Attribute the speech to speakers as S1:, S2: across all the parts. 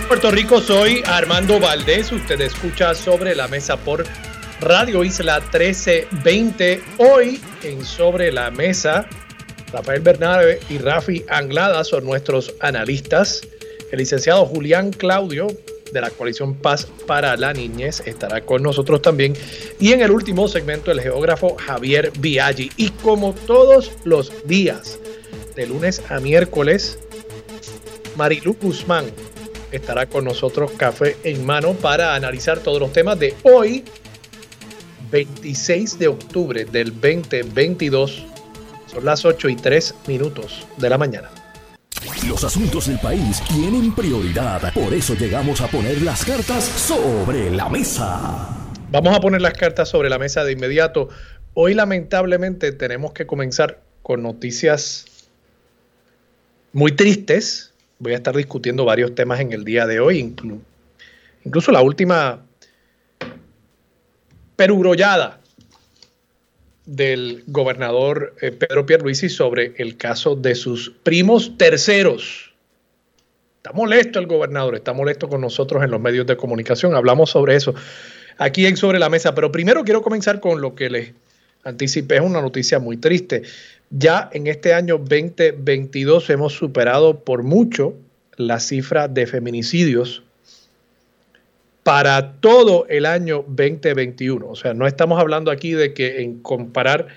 S1: Puerto Rico. Soy Armando Valdés. Usted escucha sobre la mesa por Radio Isla 1320. Hoy en Sobre la Mesa, Rafael Bernabe y Rafi Anglada son nuestros analistas. El licenciado Julián Claudio de la coalición Paz para la Niñez estará con nosotros también. Y en el último segmento, el geógrafo Javier Biaggi. Y como todos los días, de lunes a miércoles, Marilu Guzmán estará con nosotros café en mano para analizar todos los temas de hoy, 26 de octubre del 2022. Son las 8 y 3 minutos de la mañana.
S2: Los asuntos del país tienen prioridad, por eso llegamos a poner las cartas sobre la mesa.
S1: Vamos a poner las cartas sobre la mesa de inmediato. Hoy lamentablemente tenemos que comenzar con noticias muy tristes, voy a estar discutiendo varios temas en el día de hoy, incluso la última perugrollada del gobernador eh, Pedro Pierluisi sobre el caso de sus primos terceros. Está molesto el gobernador, está molesto con nosotros en los medios de comunicación. Hablamos sobre eso aquí en Sobre la Mesa. Pero primero quiero comenzar con lo que les anticipé. Es una noticia muy triste. Ya en este año 2022 hemos superado por mucho la cifra de feminicidios para todo el año 2021. O sea, no estamos hablando aquí de que en comparar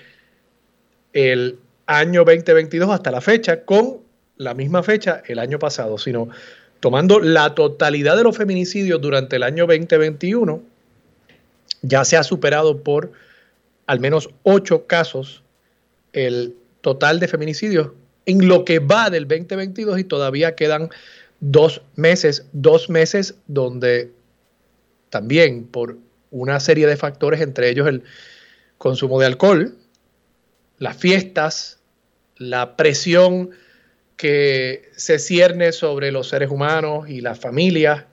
S1: el año 2022 hasta la fecha con la misma fecha el año pasado, sino tomando la totalidad de los feminicidios durante el año 2021, ya se ha superado por al menos ocho casos el total de feminicidios en lo que va del 2022 y todavía quedan dos meses, dos meses donde también por una serie de factores, entre ellos el consumo de alcohol, las fiestas, la presión que se cierne sobre los seres humanos y las familias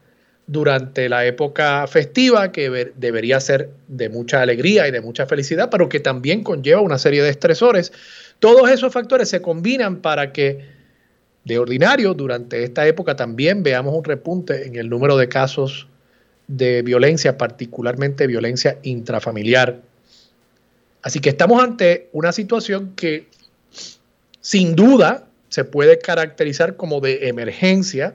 S1: durante la época festiva, que debería ser de mucha alegría y de mucha felicidad, pero que también conlleva una serie de estresores todos esos factores se combinan para que de ordinario durante esta época también veamos un repunte en el número de casos de violencia, particularmente violencia intrafamiliar. Así que estamos ante una situación que sin duda se puede caracterizar como de emergencia,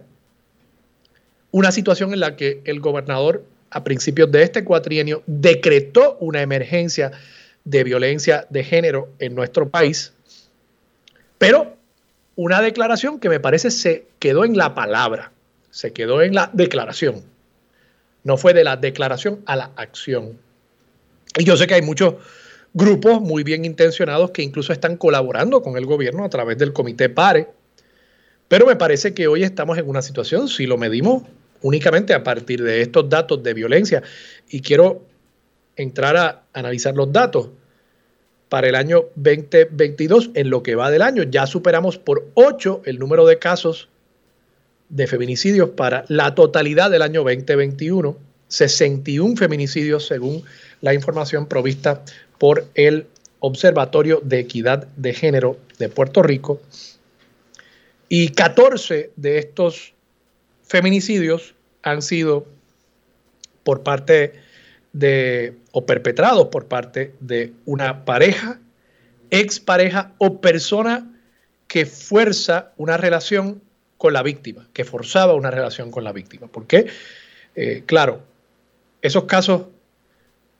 S1: una situación en la que el gobernador a principios de este cuatrienio decretó una emergencia de violencia de género en nuestro país pero una declaración que me parece se quedó en la palabra, se quedó en la declaración. No fue de la declaración a la acción. Y yo sé que hay muchos grupos muy bien intencionados que incluso están colaborando con el gobierno a través del comité PARE. Pero me parece que hoy estamos en una situación, si lo medimos únicamente a partir de estos datos de violencia, y quiero entrar a analizar los datos, para el año 2022. En lo que va del año ya superamos por 8 el número de casos de feminicidios para la totalidad del año 2021. 61 feminicidios según la información provista por el Observatorio de Equidad de Género de Puerto Rico. Y 14 de estos feminicidios han sido por parte de, o perpetrados por parte de una pareja, expareja o persona que fuerza una relación con la víctima, que forzaba una relación con la víctima. Porque, eh, claro, esos casos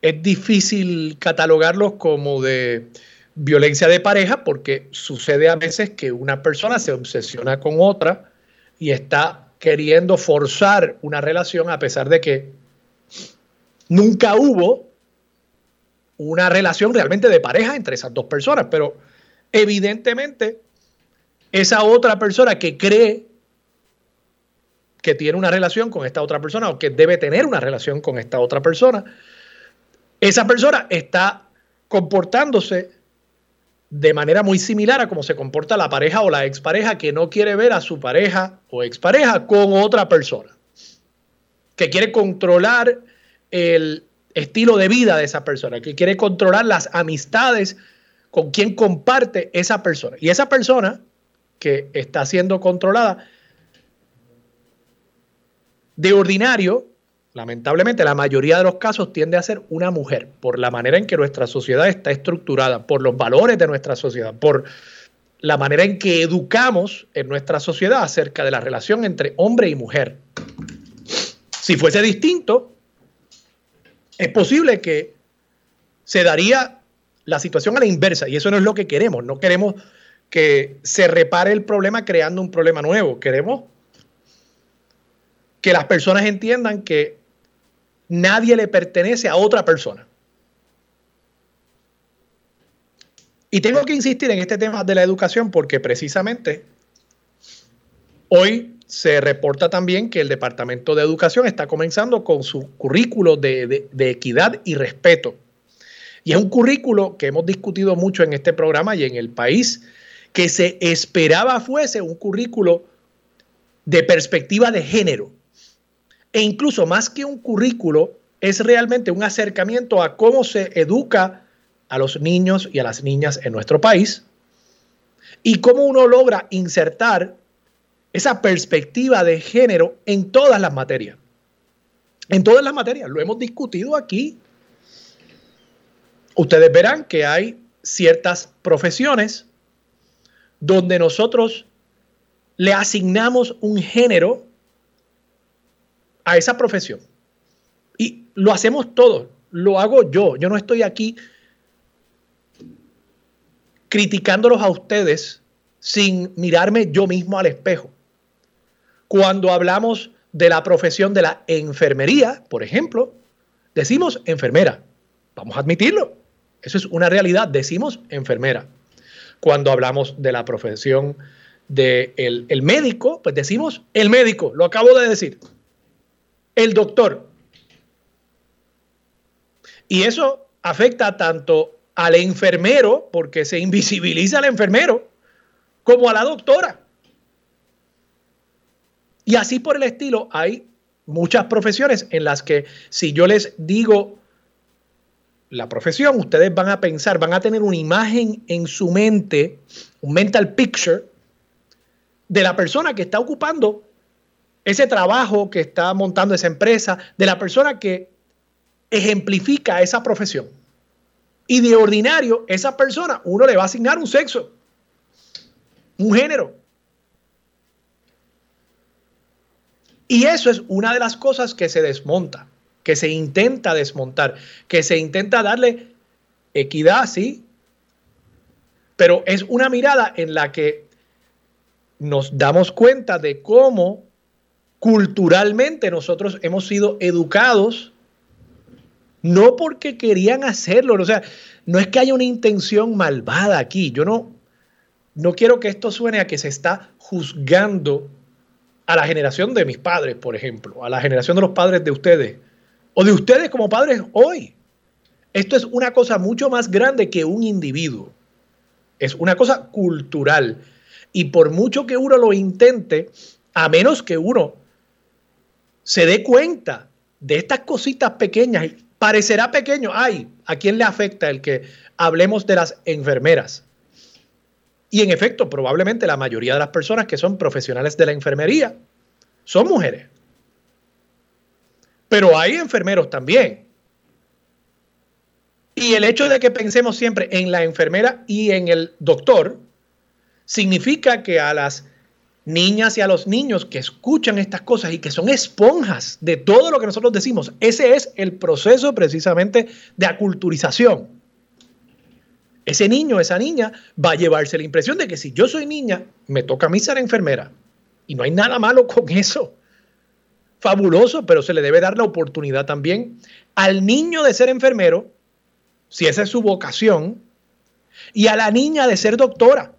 S1: es difícil catalogarlos como de violencia de pareja porque sucede a veces que una persona se obsesiona con otra y está queriendo forzar una relación a pesar de que Nunca hubo una relación realmente de pareja entre esas dos personas, pero evidentemente esa otra persona que cree que tiene una relación con esta otra persona o que debe tener una relación con esta otra persona, esa persona está comportándose de manera muy similar a cómo se comporta la pareja o la expareja que no quiere ver a su pareja o expareja con otra persona, que quiere controlar el estilo de vida de esa persona, que quiere controlar las amistades con quien comparte esa persona. Y esa persona que está siendo controlada, de ordinario, lamentablemente la mayoría de los casos tiende a ser una mujer, por la manera en que nuestra sociedad está estructurada, por los valores de nuestra sociedad, por la manera en que educamos en nuestra sociedad acerca de la relación entre hombre y mujer. Si fuese distinto, es posible que se daría la situación a la inversa y eso no es lo que queremos. No queremos que se repare el problema creando un problema nuevo. Queremos que las personas entiendan que nadie le pertenece a otra persona. Y tengo que insistir en este tema de la educación porque precisamente hoy se reporta también que el Departamento de Educación está comenzando con su currículo de, equidad y respeto. Y es un currículo que hemos discutido mucho en este programa y en el país, que se esperaba fuese un currículo de perspectiva de género. E incluso más que un currículo, es realmente un acercamiento a cómo se educa a los niños y a las niñas en nuestro país y cómo uno logra insertar esa perspectiva de género en todas las materias. En todas las materias, lo hemos discutido aquí. Ustedes verán que hay ciertas profesiones donde nosotros le asignamos un género a esa profesión. Y lo hacemos todos, lo hago yo. Yo no estoy aquí criticándolos a ustedes sin mirarme yo mismo al espejo. Cuando hablamos de la profesión de la enfermería, por ejemplo, decimos enfermera. Vamos a admitirlo. Eso es una realidad. Decimos enfermera. Cuando hablamos de la profesión del de el médico, pues decimos el médico. Lo acabo de decir. El doctor. Y eso afecta tanto al enfermero, porque se invisibiliza al enfermero, como a la doctora. Y así por el estilo, hay muchas profesiones en las que si yo les digo la profesión, ustedes van a pensar, van a tener una imagen en su mente, un mental picture, de la persona que está ocupando ese trabajo, que está montando esa empresa, de la persona que ejemplifica esa profesión. Y de ordinario, esa persona, uno le va a asignar un sexo, un género. Y eso es una de las cosas que se desmonta, que se intenta desmontar, que se intenta darle equidad, sí, pero es una mirada en la que nos damos cuenta de cómo culturalmente nosotros hemos sido educados no porque querían hacerlo, o sea, no es que haya una intención malvada aquí. Yo no, no quiero que esto suene a que se está juzgando a la generación de mis padres, por ejemplo, a la generación de los padres de ustedes, o de ustedes como padres hoy. Esto es una cosa mucho más grande que un individuo. Es una cosa cultural. Y por mucho que uno lo intente, a menos que uno se dé cuenta de estas cositas pequeñas Parecerá pequeño. Ay, ¿a quién le afecta el que hablemos de las enfermeras? Y en efecto, probablemente la mayoría de las personas que son profesionales de la enfermería son mujeres. Pero hay enfermeros también. Y el hecho de que pensemos siempre en la enfermera y en el doctor significa que a las niñas y a los niños que escuchan estas cosas y que son esponjas de todo lo que nosotros decimos. Ese es el proceso precisamente de aculturización. Ese niño, esa niña va a llevarse la impresión de que si yo soy niña, me toca a mí ser enfermera. Y no hay nada malo con eso. Fabuloso, pero se le debe dar la oportunidad también al niño de ser enfermero, si esa es su vocación, y a la niña de ser doctora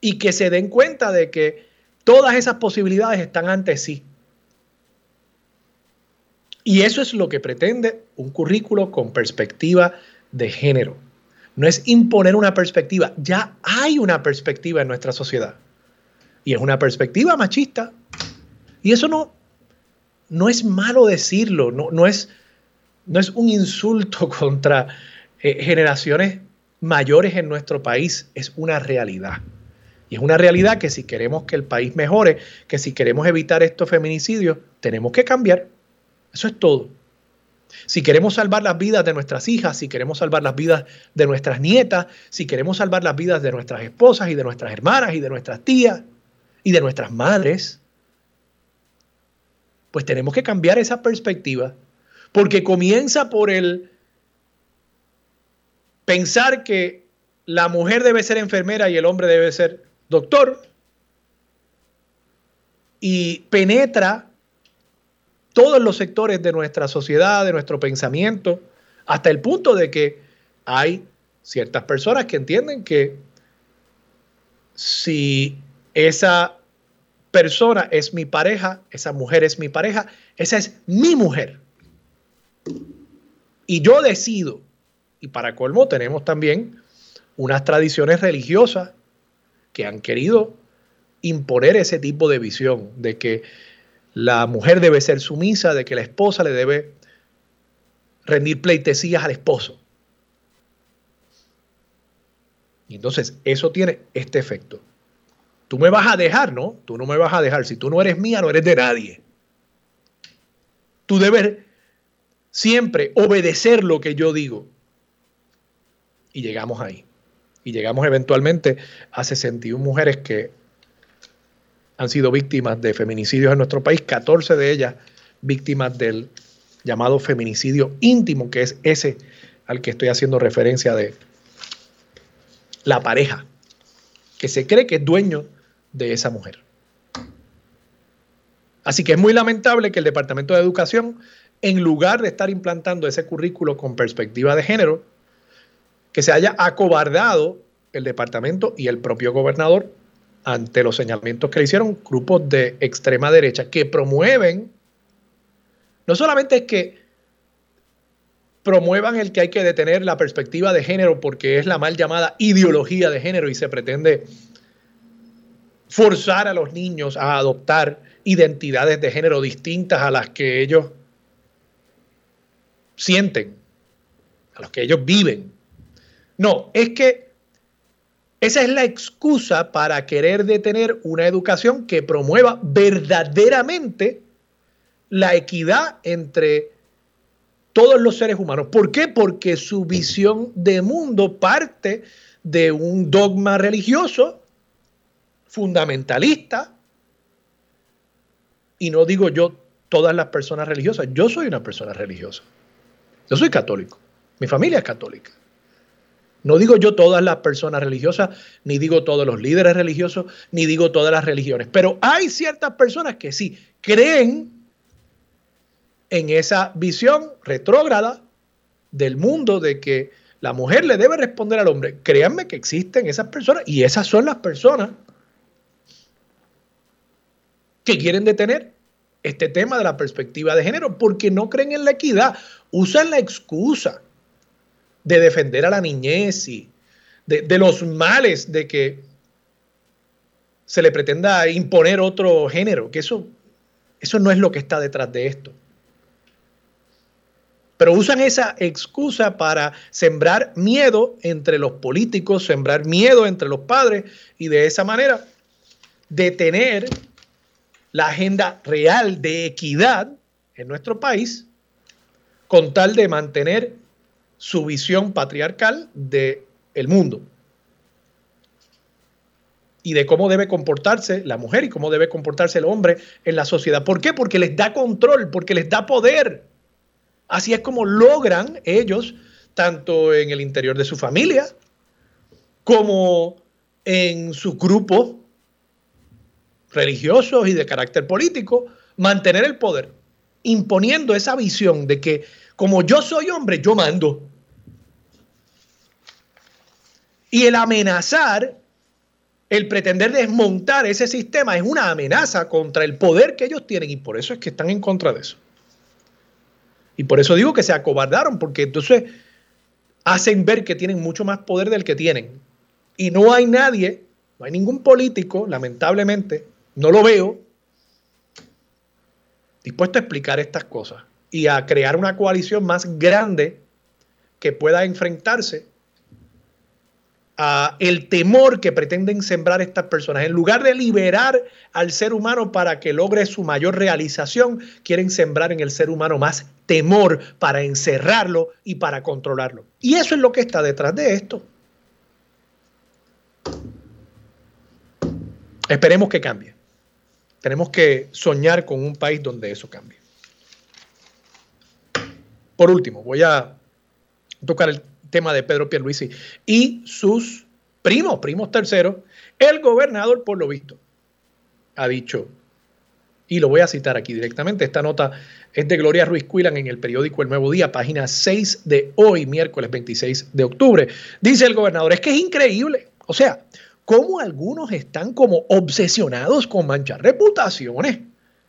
S1: y que se den cuenta de que Todas esas posibilidades están ante sí. Y eso es lo que pretende un currículo con perspectiva de género. No es imponer una perspectiva, ya hay una perspectiva en nuestra sociedad. Y es una perspectiva machista. Y eso no, no es malo decirlo, no, no, es, no es un insulto contra eh, generaciones mayores en nuestro país, es una realidad. Y es una realidad que si queremos que el país mejore, que si queremos evitar estos feminicidios, tenemos que cambiar. Eso es todo. Si queremos salvar las vidas de nuestras hijas, si queremos salvar las vidas de nuestras nietas, si queremos salvar las vidas de nuestras esposas y de nuestras hermanas y de nuestras tías y de nuestras madres, pues tenemos que cambiar esa perspectiva. Porque comienza por el pensar que la mujer debe ser enfermera y el hombre debe ser doctor. Y penetra todos los sectores de nuestra sociedad, de nuestro pensamiento, hasta el punto de que hay ciertas personas que entienden que si esa persona es mi pareja, esa mujer es mi pareja, esa es mi mujer. Y yo decido, y para colmo tenemos también unas tradiciones religiosas que han querido imponer ese tipo de visión de que la mujer debe ser sumisa, de que la esposa le debe rendir pleitesías al esposo. Y entonces eso tiene este efecto. Tú me vas a dejar, ¿no? Tú no me vas a dejar. Si tú no eres mía, no eres de nadie. Tú debes siempre obedecer lo que yo digo. Y llegamos ahí. Y llegamos eventualmente a 61 mujeres que han sido víctimas de feminicidios en nuestro país, 14 de ellas víctimas del llamado feminicidio íntimo, que es ese al que estoy haciendo referencia de la pareja, que se cree que es dueño de esa mujer. Así que es muy lamentable que el Departamento de Educación, en lugar de estar implantando ese currículo con perspectiva de género, que se haya acobardado el departamento y el propio gobernador ante los señalamientos que le hicieron grupos de extrema derecha que promueven, no solamente es que promuevan el que hay que detener la perspectiva de género porque es la mal llamada ideología de género y se pretende forzar a los niños a adoptar identidades de género distintas a las que ellos sienten, a las que ellos viven. No, es que esa es la excusa para querer detener una educación que promueva verdaderamente la equidad entre todos los seres humanos. ¿Por qué? Porque su visión de mundo parte de un dogma religioso fundamentalista. Y no digo yo todas las personas religiosas, yo soy una persona religiosa. Yo soy católico, mi familia es católica. No digo yo todas las personas religiosas, ni digo todos los líderes religiosos, ni digo todas las religiones, pero hay ciertas personas que sí creen en esa visión retrógrada del mundo de que la mujer le debe responder al hombre. Créanme que existen esas personas y esas son las personas que quieren detener este tema de la perspectiva de género porque no creen en la equidad, usan la excusa de defender a la niñez y de, los males de que se le pretenda imponer otro género, que eso, eso no es lo que está detrás de esto. Pero usan esa excusa para sembrar miedo entre los políticos, sembrar miedo entre los padres y de esa manera detener la agenda real de equidad en nuestro país con tal de mantener su visión patriarcal del el mundo y de cómo debe comportarse la mujer y cómo debe comportarse el hombre en la sociedad. ¿Por qué? Porque les da control, porque les da poder. Así es como logran ellos, tanto en el interior de su familia como en sus grupos religiosos y de carácter político, mantener el poder, imponiendo esa visión de que como yo soy hombre, yo mando. Y el amenazar el pretender desmontar ese sistema es una amenaza contra el poder que ellos tienen y por eso es que están en contra de eso. Y por eso digo que se acobardaron, porque entonces hacen ver que tienen mucho más poder del que tienen. Y no hay nadie, no hay ningún político, lamentablemente, no lo veo, dispuesto a explicar estas cosas y a crear una coalición más grande que pueda enfrentarse a el temor que pretenden sembrar estas personas. En lugar de liberar al ser humano para que logre su mayor realización, quieren sembrar en el ser humano más temor para encerrarlo y para controlarlo. Y eso es lo que está detrás de esto. Esperemos que cambie. Tenemos que soñar con un país donde eso cambie. Por último, voy a tocar el tema de Pedro Pierluisi y sus primos, primos terceros. El gobernador, por lo visto, ha dicho, y lo voy a citar aquí directamente, esta nota es de Gloria Ruiz Cuilan en el periódico El Nuevo Día, página 6 de hoy, miércoles 26 de octubre. Dice el gobernador, es que es increíble. O sea, cómo algunos están como obsesionados con manchar reputaciones,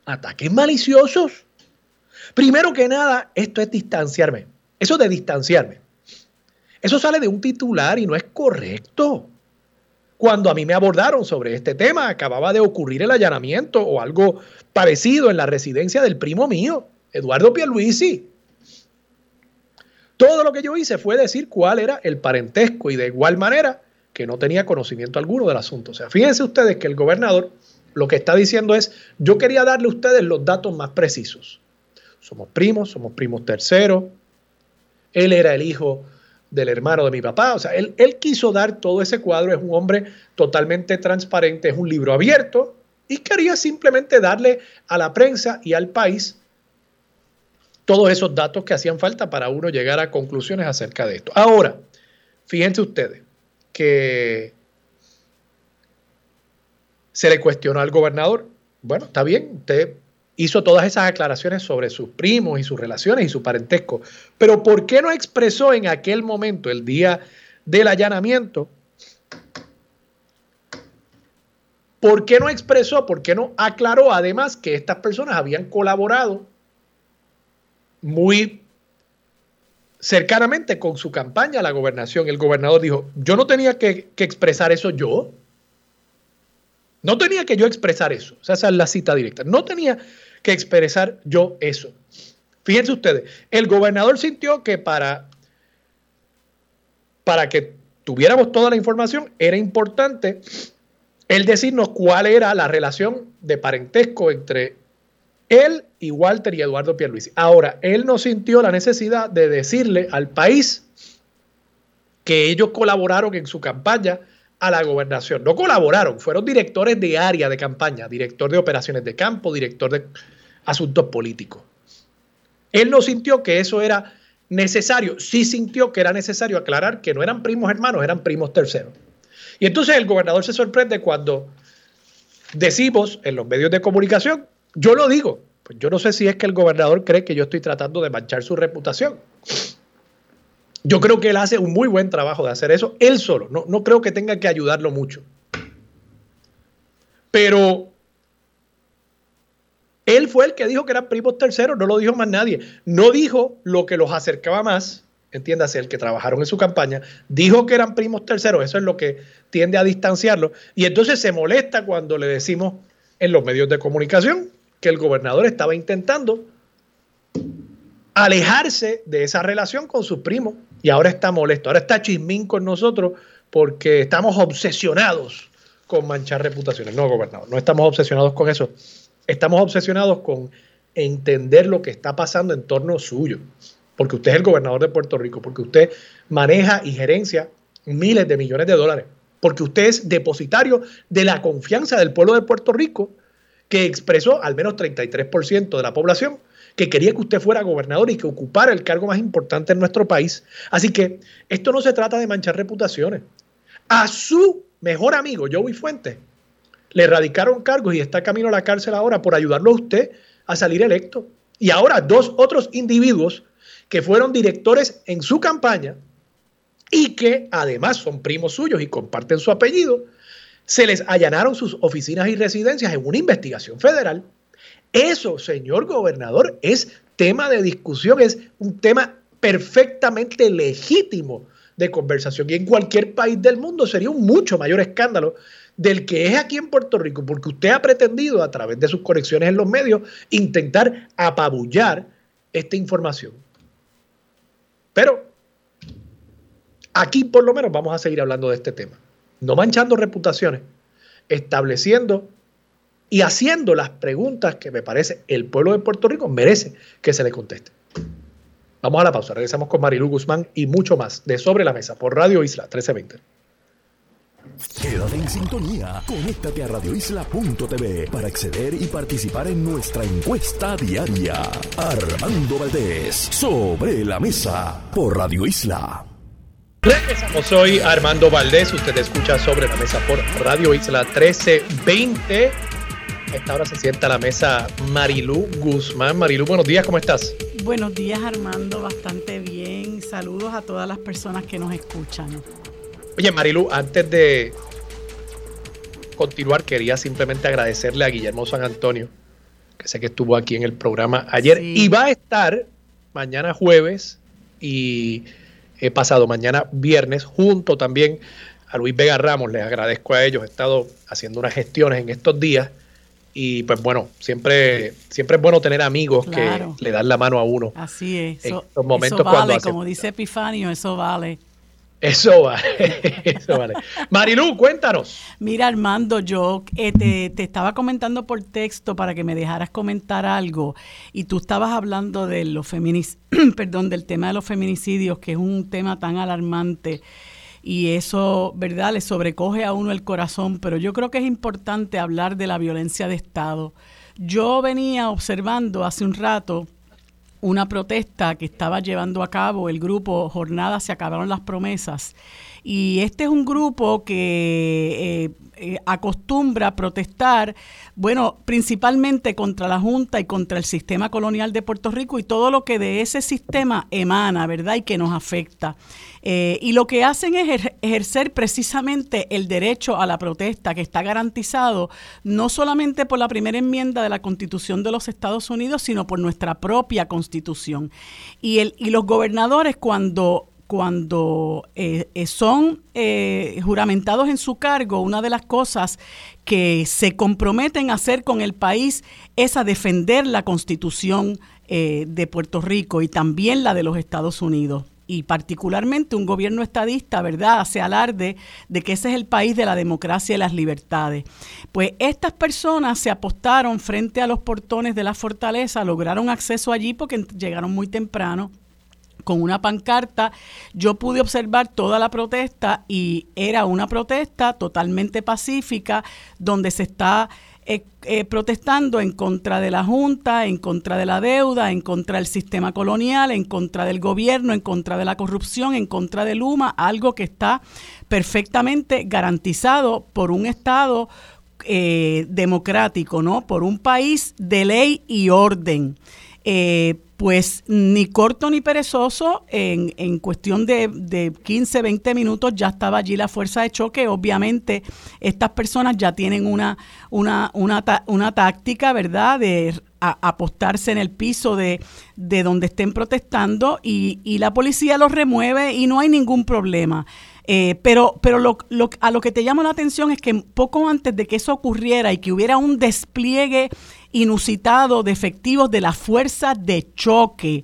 S1: ataques maliciosos. Primero que nada, esto es distanciarme. Eso de distanciarme. Eso sale de un titular y no es correcto. Cuando a mí me abordaron sobre este tema, acababa de ocurrir el allanamiento o algo parecido en la residencia del primo mío, Eduardo Pierluisi. Todo lo que yo hice fue decir cuál era el parentesco y de igual manera que no tenía conocimiento alguno del asunto. O sea, fíjense ustedes que el gobernador lo que está diciendo es, yo quería darle a ustedes los datos más precisos. Somos primos, somos primos terceros. Él era el hijo del hermano de mi papá. O sea, él, él quiso dar todo ese cuadro. Es un hombre totalmente transparente, es un libro abierto y quería simplemente darle a la prensa y al país todos esos datos que hacían falta para uno llegar a conclusiones acerca de esto. Ahora, fíjense ustedes, que se le cuestionó al gobernador. Bueno, está bien, usted hizo todas esas aclaraciones sobre sus primos y sus relaciones y su parentesco, pero ¿por qué no expresó en aquel momento, el día del allanamiento, ¿Por qué no expresó, por qué no aclaró además que estas personas habían colaborado muy cercanamente con su campaña a la gobernación. El gobernador dijo, yo no tenía que, expresar eso yo. No tenía que yo expresar eso. O sea, esa es la cita directa. No tenía que expresar yo eso. Fíjense ustedes, el gobernador sintió que para, para que tuviéramos toda la información era importante el decirnos cuál era la relación de parentesco entre él y Walter y Eduardo Pierluisi. Ahora, él no sintió la necesidad de decirle al país que ellos colaboraron en su campaña a la gobernación. No colaboraron, fueron directores de área de campaña, director de operaciones de campo, director de asuntos políticos. Él no sintió que eso era necesario, sí sintió que era necesario aclarar que no eran primos hermanos, eran primos terceros. Y entonces el gobernador se sorprende cuando decimos en los medios de comunicación yo lo digo, pues yo no sé si es que el gobernador cree que yo estoy tratando de manchar su reputación. Yo creo que él hace un muy buen trabajo de hacer eso él solo. No, no creo que tenga que ayudarlo mucho. Pero él fue el que dijo que eran primos terceros, no lo dijo más nadie. No dijo lo que los acercaba más, entiéndase, el que trabajaron en su campaña, dijo que eran primos terceros, eso es lo que tiende a distanciarlo. Y entonces se molesta cuando le decimos en los medios de comunicación que el gobernador estaba intentando alejarse de esa relación con su primo y ahora está molesto, ahora está chismín con nosotros porque estamos obsesionados con manchar reputaciones. No, gobernador, no estamos obsesionados con eso. Estamos obsesionados con entender lo que está pasando en torno suyo, porque usted es el gobernador de Puerto Rico, porque usted maneja y gerencia miles de millones de dólares, porque usted es depositario de la confianza del pueblo de Puerto Rico que expresó al menos 33% de la población que quería que usted fuera gobernador y que ocupara el cargo más importante en nuestro país. Así que esto no se trata de manchar reputaciones. A su mejor amigo, Joey Fuentes, le erradicaron cargos y está camino a la cárcel ahora por ayudarlo a usted a salir electo. Y ahora dos otros individuos que fueron directores en su campaña y que además son primos suyos y comparten su apellido, se les allanaron sus oficinas y residencias en una investigación federal. Eso, señor gobernador, es tema de discusión, es un tema perfectamente legítimo de conversación. Y en cualquier país del mundo sería un mucho mayor escándalo del que es aquí en Puerto Rico, porque usted ha pretendido a través de sus conexiones en los medios intentar apabullar esta información. Pero aquí por lo menos vamos a seguir hablando de este tema, no manchando reputaciones, estableciendo y haciendo las preguntas que me parece el pueblo de Puerto Rico merece que se le conteste. Vamos a la pausa, regresamos con Marilu Guzmán y mucho más de Sobre la Mesa por Radio Isla 1320.
S2: Quédate en sintonía. Conéctate a radioisla.tv para acceder y participar en nuestra encuesta diaria. Armando Valdés, sobre la mesa, por Radio Isla.
S1: Soy Armando Valdés. Usted escucha sobre la mesa por Radio Isla 1320. A esta hora se sienta a la mesa Marilú Guzmán. Marilú, buenos días, ¿cómo estás?
S3: Buenos días, Armando, bastante bien. Saludos a todas las personas que nos escuchan.
S1: Oye, Marilu, antes de continuar, quería simplemente agradecerle a Guillermo San Antonio, que sé que estuvo aquí en el programa ayer y va a estar mañana jueves y he pasado mañana viernes junto también a Luis Vega Ramos. Les agradezco a ellos, he estado haciendo unas gestiones en estos días y pues bueno, siempre, siempre es bueno tener amigos que le dan la mano a uno.
S3: Así es.
S1: En estos momentos
S3: vale, como dice Epifanio, eso vale.
S1: Eso vale, eso vale. Marilu, cuéntanos.
S3: Mira, Armando, yo eh, te, estaba comentando por texto para que me dejaras comentar algo y tú estabas hablando de los perdón, del tema de los feminicidios, que es un tema tan alarmante y eso, ¿verdad?, le sobrecoge a uno el corazón, pero yo creo que es importante hablar de la violencia de Estado. Yo venía observando hace un rato una protesta que estaba llevando a cabo el grupo Jornada Se Acabaron las Promesas. Y este es un grupo que eh, eh, acostumbra a protestar, bueno, principalmente contra la Junta y contra el sistema colonial de Puerto Rico y todo lo que de ese sistema emana, ¿verdad? Y que nos afecta. Eh, y lo que hacen es ejercer precisamente el derecho a la protesta que está garantizado no solamente por la primera enmienda de la Constitución de los Estados Unidos, sino por nuestra propia Constitución. Y, el, y los gobernadores cuando cuando eh, eh, son eh, juramentados en su cargo, una de las cosas que se comprometen a hacer con el país es a defender la constitución de Puerto Rico y también la de los Estados Unidos. Y particularmente un gobierno estadista, ¿verdad?, hace alarde de que ese es el país de la democracia y las libertades. Pues estas personas se apostaron frente a los portones de la fortaleza, lograron acceso allí porque llegaron muy temprano con una pancarta. Yo pude observar toda la protesta y era una protesta totalmente pacífica donde se está eh, eh, protestando en contra de la Junta, en contra de la deuda, en contra del sistema colonial, en contra del gobierno, en contra de la corrupción, en contra de Luma, algo que está perfectamente garantizado por un Estado eh, democrático, ¿no? Por un país de ley y orden pues ni corto ni perezoso, en, en cuestión de, de, 15, 20 minutos ya estaba allí la fuerza de choque. Obviamente estas personas ya tienen una, una, una, una táctica, ¿verdad?, de apostarse en el piso de, de donde estén protestando y, y, la policía los remueve y no hay ningún problema. Eh, pero pero lo, a lo que te llama la atención es que poco antes de que eso ocurriera y que hubiera un despliegue inusitado de efectivos de la fuerza de choque.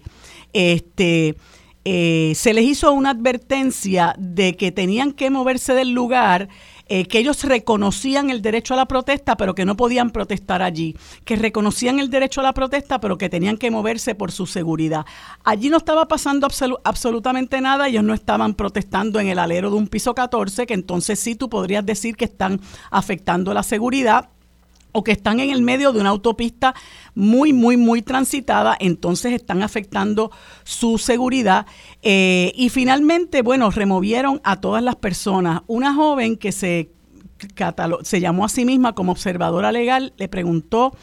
S3: Este, eh, se les hizo una advertencia de que tenían que moverse del lugar, eh, que ellos reconocían el derecho a la protesta, pero que no podían protestar allí, que reconocían el derecho a la protesta, pero que tenían que moverse por su seguridad. Allí no estaba pasando absolutamente nada, ellos no estaban protestando en el alero de un piso 14, que entonces sí tú podrías decir que están afectando la seguridad o que están en el medio de una autopista muy, muy, muy transitada, entonces están afectando su seguridad. Eh, y finalmente, bueno, removieron a todas las personas. Una joven que se, se llamó a sí misma como observadora legal, le preguntó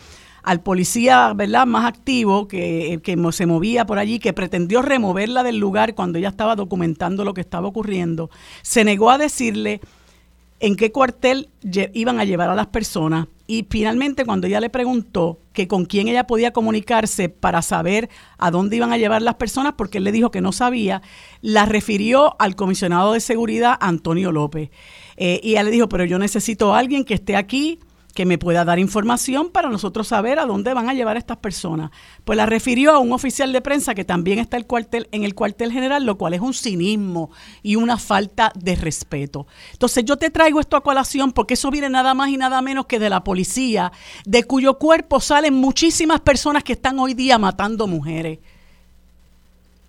S3: al policía ¿verdad? más activo que, que se movía por allí, que pretendió removerla del lugar cuando ella estaba documentando lo que estaba ocurriendo, se negó a decirle en qué cuartel iban a llevar a las personas. Y finalmente cuando ella le preguntó que con quién ella podía comunicarse para saber a dónde iban a llevar las personas, porque él le dijo que no sabía, la refirió al comisionado de seguridad Antonio López. Eh, y ella le dijo, pero yo necesito a alguien que esté aquí que me pueda dar información para nosotros saber a dónde van a llevar a estas personas. Pues la refirió a un oficial de prensa que también está el cuartel, en el cuartel general, lo cual es un cinismo y una falta de respeto. Entonces yo te traigo esto a colación porque eso viene nada más y nada menos que de la policía, de cuyo cuerpo salen muchísimas personas que están hoy día matando mujeres.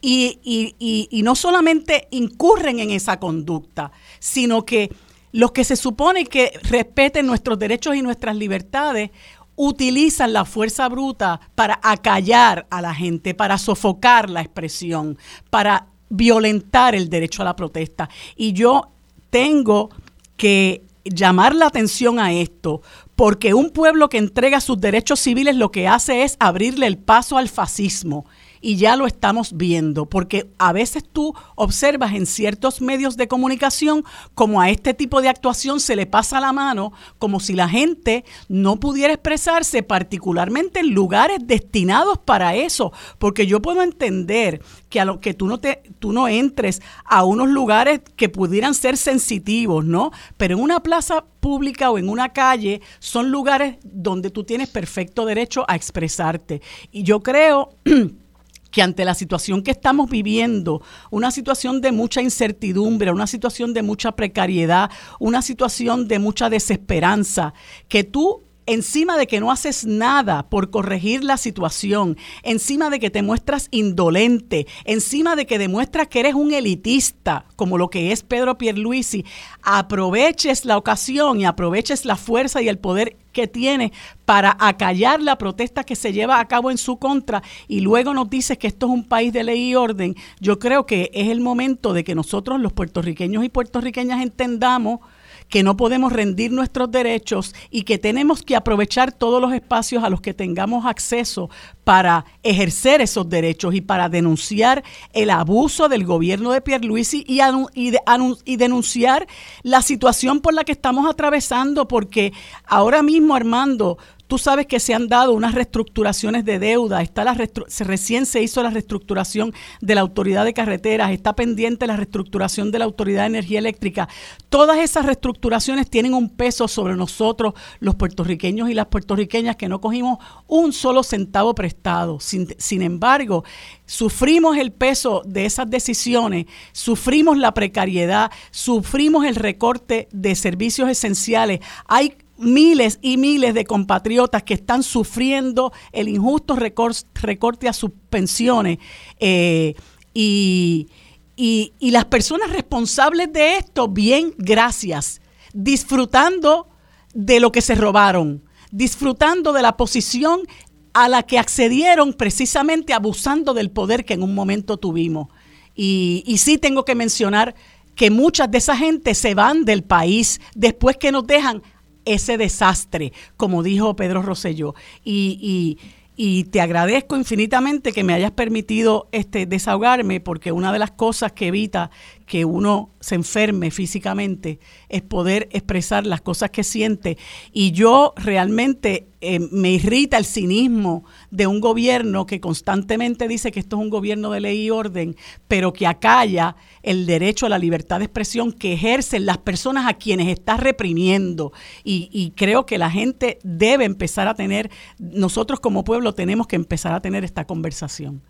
S3: Y, y, y no solamente incurren en esa conducta, sino que los que se supone que respeten nuestros derechos y nuestras libertades utilizan la fuerza bruta para acallar a la gente, para sofocar la expresión, para violentar el derecho a la protesta. Y yo tengo que llamar la atención a esto, porque un pueblo que entrega sus derechos civiles lo que hace es abrirle el paso al fascismo y ya lo estamos viendo, porque a veces tú observas en ciertos medios de comunicación como a este tipo de actuación se le pasa la mano, como si la gente no pudiera expresarse particularmente en lugares destinados para eso, porque yo puedo entender que a lo que tú no te tú no entres a unos lugares que pudieran ser sensitivos, ¿no? Pero en una plaza pública o en una calle son lugares donde tú tienes perfecto derecho a expresarte. Y yo creo que ante la situación que estamos viviendo, una situación de mucha incertidumbre, una situación de mucha precariedad, una situación de mucha desesperanza, que tú encima de que no haces nada por corregir la situación, encima de que te muestras indolente, encima de que demuestras que eres un elitista, como lo que es Pedro Pierluisi, aproveches la ocasión y aproveches la fuerza y el poder que tiene para acallar la protesta que se lleva a cabo en su contra y luego nos dices que esto es un país de ley y orden, yo creo que es el momento de que nosotros los puertorriqueños y puertorriqueñas entendamos que no podemos rendir nuestros derechos y que tenemos que aprovechar todos los espacios a los que tengamos acceso para ejercer esos derechos y para denunciar el abuso del gobierno de Pierluisi y, y, denunciar la situación por la que estamos atravesando, porque ahora mismo, Armando, Tú sabes que se han dado unas reestructuraciones de deuda, está la se, recién se hizo la reestructuración de la Autoridad de Carreteras, está pendiente la reestructuración de la Autoridad de Energía Eléctrica. Todas esas reestructuraciones tienen un peso sobre nosotros, los puertorriqueños y las puertorriqueñas, que no cogimos un solo centavo prestado. Sin, embargo, sufrimos el peso de esas decisiones, sufrimos la precariedad, sufrimos el recorte de servicios esenciales. Hay miles y miles de compatriotas que están sufriendo el injusto recorte a sus pensiones eh, y, y las personas responsables de esto, bien, gracias, disfrutando de lo que se robaron, disfrutando de la posición a la que accedieron precisamente abusando del poder que en un momento tuvimos. Y, y, sí tengo que mencionar que muchas de esa gente se van del país después que nos dejan ese desastre, como dijo Pedro Rosselló. Y, y, y, te agradezco infinitamente que me hayas permitido este, desahogarme, porque una de las cosas que evita que uno se enferme físicamente es poder expresar las cosas que siente. Y yo realmente eh, me irrita el cinismo de un gobierno que constantemente dice que esto es un gobierno de ley y orden, pero que acalla el derecho a la libertad de expresión que ejercen las personas a quienes está reprimiendo. Y, y creo que la gente debe empezar a tener, nosotros como pueblo tenemos que empezar a tener esta conversación.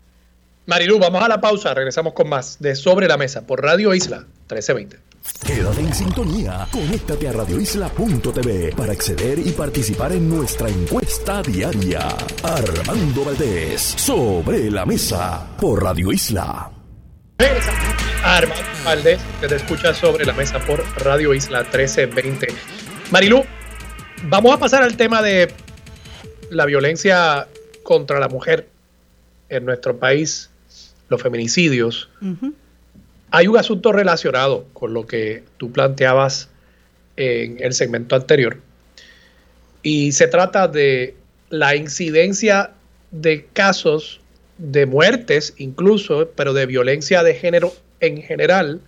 S1: Marilu, vamos a la pausa, regresamos con más de Sobre la Mesa por Radio Isla 1320.
S2: Quédate en sintonía, conéctate a radioisla.tv para acceder y participar en nuestra encuesta diaria. Armando Valdés, Sobre la Mesa por Radio Isla.
S1: Armando Valdés, que te escucha sobre la mesa por Radio Isla 1320. Marilu, vamos a pasar al tema de la violencia contra la mujer en nuestro país los feminicidios, hay un asunto relacionado con lo que tú planteabas en el segmento anterior. Y se trata de la incidencia de casos de muertes incluso, pero de violencia de género en general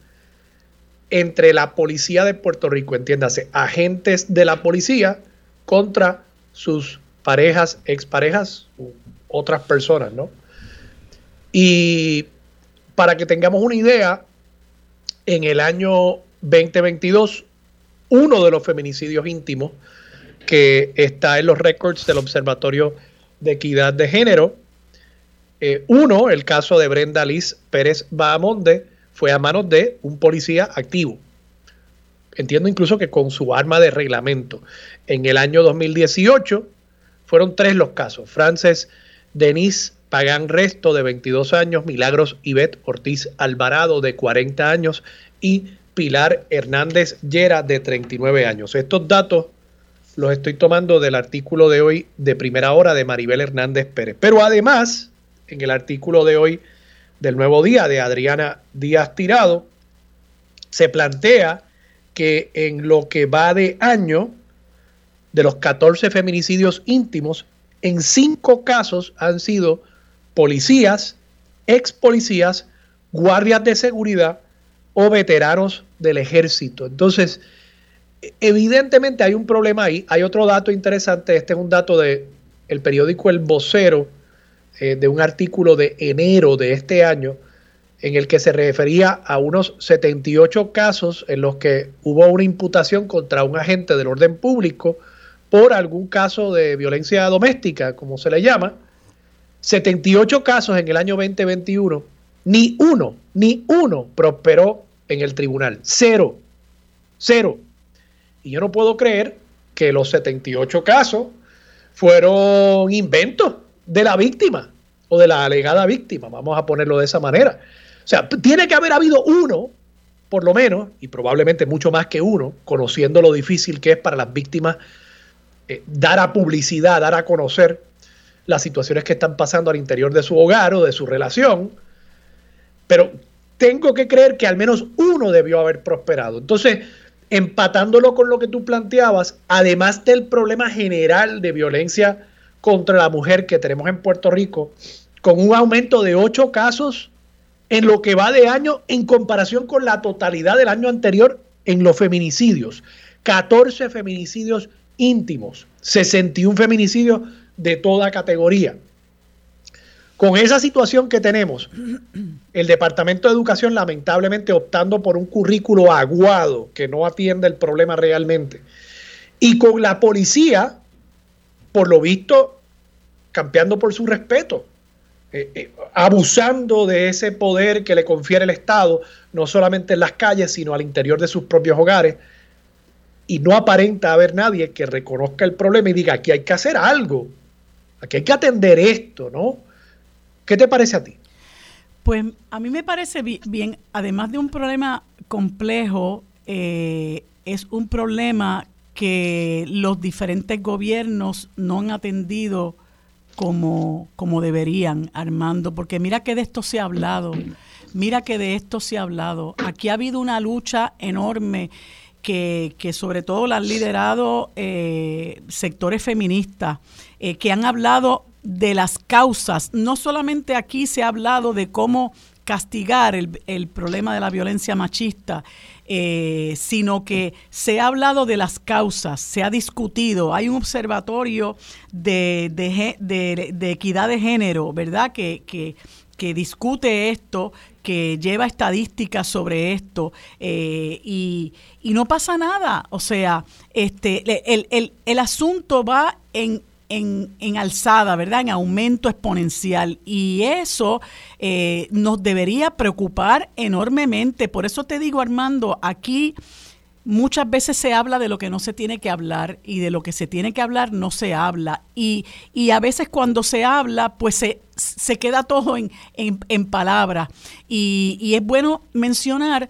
S1: entre la policía de Puerto Rico, entiéndase, agentes de la policía contra sus parejas, exparejas, u otras personas, ¿no? Y para que tengamos una idea, en el año 2022, uno de los feminicidios íntimos que está en los récords del Observatorio de Equidad de Género, eh, uno, el caso de Brenda Liz Pérez Bahamonde, fue a manos de un policía activo. Entiendo incluso que con su arma de reglamento. En el año 2018 fueron tres los casos. Frances Denise Pagán Resto, de 22 años, Milagros Ivette Ortiz Alvarado, de 40 años, y Pilar Hernández Llera, de 39 años. Estos datos los estoy tomando del artículo de hoy de primera hora de Maribel Hernández Pérez. Pero además, en el artículo de hoy del Nuevo Día de Adriana Díaz Tirado, se plantea que en lo que va de año, de los 14 feminicidios íntimos, en cinco casos han sido policías, ex policías, guardias de seguridad o veteranos del ejército. Entonces, evidentemente hay un problema ahí. Hay otro dato interesante, este es un dato de el periódico El Vocero, eh, de un artículo de enero de este año, en el que se refería a unos 78 casos en los que hubo una imputación contra un agente del orden público por algún caso de violencia doméstica, como se le llama. 78 casos en el año 2021, ni uno, ni uno prosperó en el tribunal. Cero, cero. Y yo no puedo creer que los 78 casos fueron inventos de la víctima o de la alegada víctima, vamos a ponerlo de esa manera. O sea, tiene que haber habido uno, por lo menos, y probablemente mucho más que uno, conociendo lo difícil que es para las víctimas eh, dar a publicidad, dar a conocer las situaciones que están pasando al interior de su hogar o de su relación, pero tengo que creer que al menos uno debió haber prosperado. Entonces, empatándolo con lo que tú planteabas, además del problema general de violencia contra la mujer que tenemos en Puerto Rico, con un aumento de ocho casos en lo que va de año en comparación con la totalidad del año anterior en los feminicidios. 14 feminicidios íntimos, 61 feminicidios de toda categoría. Con esa situación que tenemos, el Departamento de Educación lamentablemente optando por un currículo aguado que no atiende el problema realmente, y con la policía, por lo visto, campeando por su respeto, eh, eh, abusando de ese poder que le confiere el Estado, no solamente en las calles, sino al interior de sus propios hogares, y no aparenta haber nadie que reconozca el problema y diga, aquí hay que hacer algo, aquí hay que atender esto, ¿no? ¿Qué te parece a ti?
S3: Pues a mí me parece bien, además de un problema complejo, eh, es un problema que los diferentes gobiernos no han atendido como, como deberían, Armando, porque mira que de esto se ha hablado, mira que de esto se ha hablado. Aquí ha habido una lucha enorme que, que sobre todo la han liderado eh, sectores feministas, eh, que han hablado de las causas. No solamente aquí se ha hablado de cómo castigar el, el problema de la violencia machista, eh, sino que se ha hablado de las causas, se ha discutido. Hay un observatorio de, de, equidad de género, ¿verdad? Que, que, que, discute esto, que lleva estadísticas sobre esto eh, y, y, no pasa nada. O sea, este, el, el, el asunto va en en, alzada, ¿verdad? En aumento exponencial. Y eso eh, nos debería preocupar enormemente. Por eso te digo, Armando, aquí muchas veces se habla de lo que no se tiene que hablar y de lo que se tiene que hablar no se habla. Y, y a veces cuando se habla, pues se, se queda todo en, en, palabras. Y, y es bueno mencionar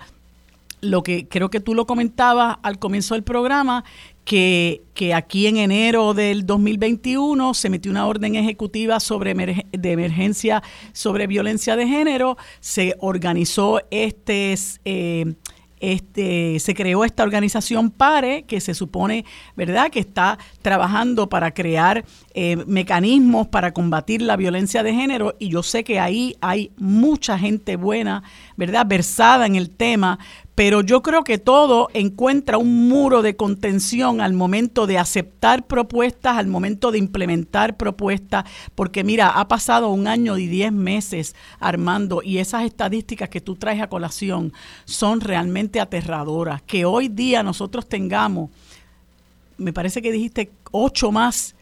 S3: lo que creo que tú lo comentabas al comienzo del programa, que, que, aquí en enero del 2021 se metió una orden ejecutiva sobre de emergencia sobre violencia de género, se organizó este... Eh, este, se creó esta organización PARE, que se supone, ¿verdad?, que está trabajando para crear eh, mecanismos para combatir la violencia de género. Y yo sé que ahí hay mucha gente buena, ¿verdad?, versada en el tema, pero yo creo que todo encuentra un muro de contención al momento de aceptar propuestas, al momento de implementar propuestas, porque mira, ha pasado un año y diez meses, Armando, y esas estadísticas que tú traes a colación son realmente aterradoras. Que hoy día nosotros tengamos, me parece que dijiste, ocho más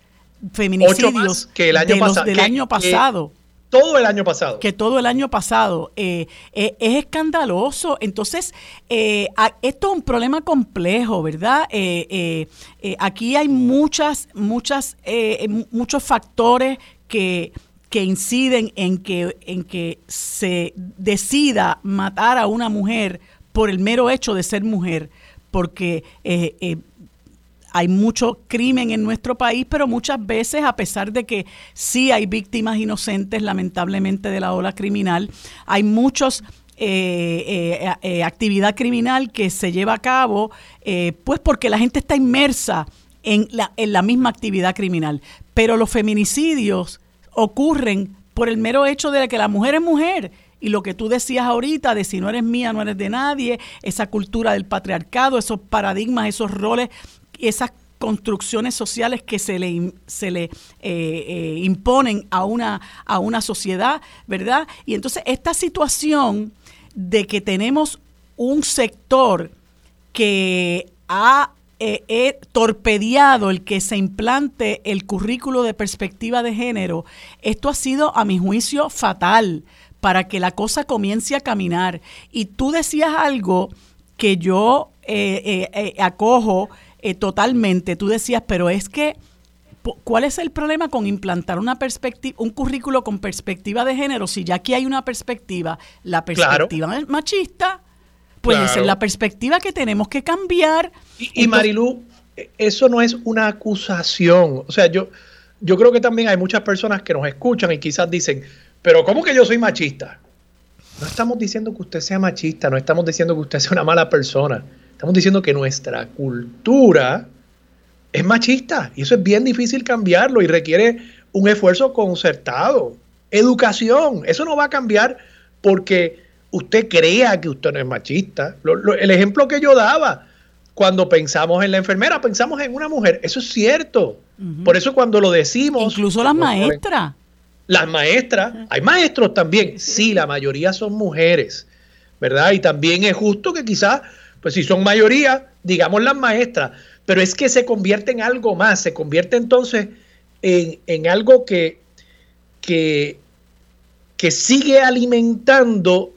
S3: feminicidios
S1: que el año
S3: del año pasado
S1: todo el año pasado.
S3: Que todo el año pasado. Eh, eh, es escandaloso. Entonces, eh, esto es un problema complejo, ¿verdad? aquí hay muchas, muchas, muchos factores que que inciden en que, en que se decida matar a una mujer por el mero hecho de ser mujer, porque hay mucho crimen en nuestro país, pero muchas veces, a pesar de que sí hay víctimas inocentes, lamentablemente, de la ola criminal, hay muchos eh, eh, eh, actividad criminal que se lleva a cabo, pues porque la gente está inmersa en la, en la misma actividad criminal. Pero los feminicidios ocurren por el mero hecho de que la mujer es mujer. Y lo que tú decías ahorita de si no eres mía, no eres de nadie, esa cultura del patriarcado, esos paradigmas, esos roles esas construcciones sociales que se le, se le eh, eh, imponen a una, a una sociedad, ¿verdad? Y entonces esta situación de que tenemos un sector que ha eh, torpedeado el que se implante el currículo de perspectiva de género, esto ha sido, a mi juicio, fatal para que la cosa comience a caminar. Y tú decías algo que yo acojo eh, totalmente. Tú decías, pero es que, ¿cuál es el problema con implantar una perspectiva, un currículo con perspectiva de género? Si ya aquí hay una perspectiva, la perspectiva machista, pues esa es la perspectiva que tenemos que cambiar.
S1: Y, Marilu, e, eso no es una acusación. O sea, yo, yo creo que también hay muchas personas que nos escuchan y quizás dicen, pero ¿cómo que yo soy machista? No estamos diciendo que usted sea machista, no estamos diciendo que usted sea una mala persona. Estamos diciendo que nuestra cultura es machista y eso es bien difícil cambiarlo y requiere un esfuerzo concertado. Educación, eso no va a cambiar porque usted crea que usted no es machista. el ejemplo que yo daba, cuando pensamos en la enfermera, pensamos en una mujer. Eso es cierto. Por eso cuando lo decimos...
S3: Incluso las maestras.
S1: Las maestras, hay maestros también. Sí, la mayoría son mujeres, ¿verdad? Y también es justo que quizás pues si son mayoría, digamos las maestras, pero es que se convierte en algo más, se convierte entonces en, algo que, que, sigue alimentando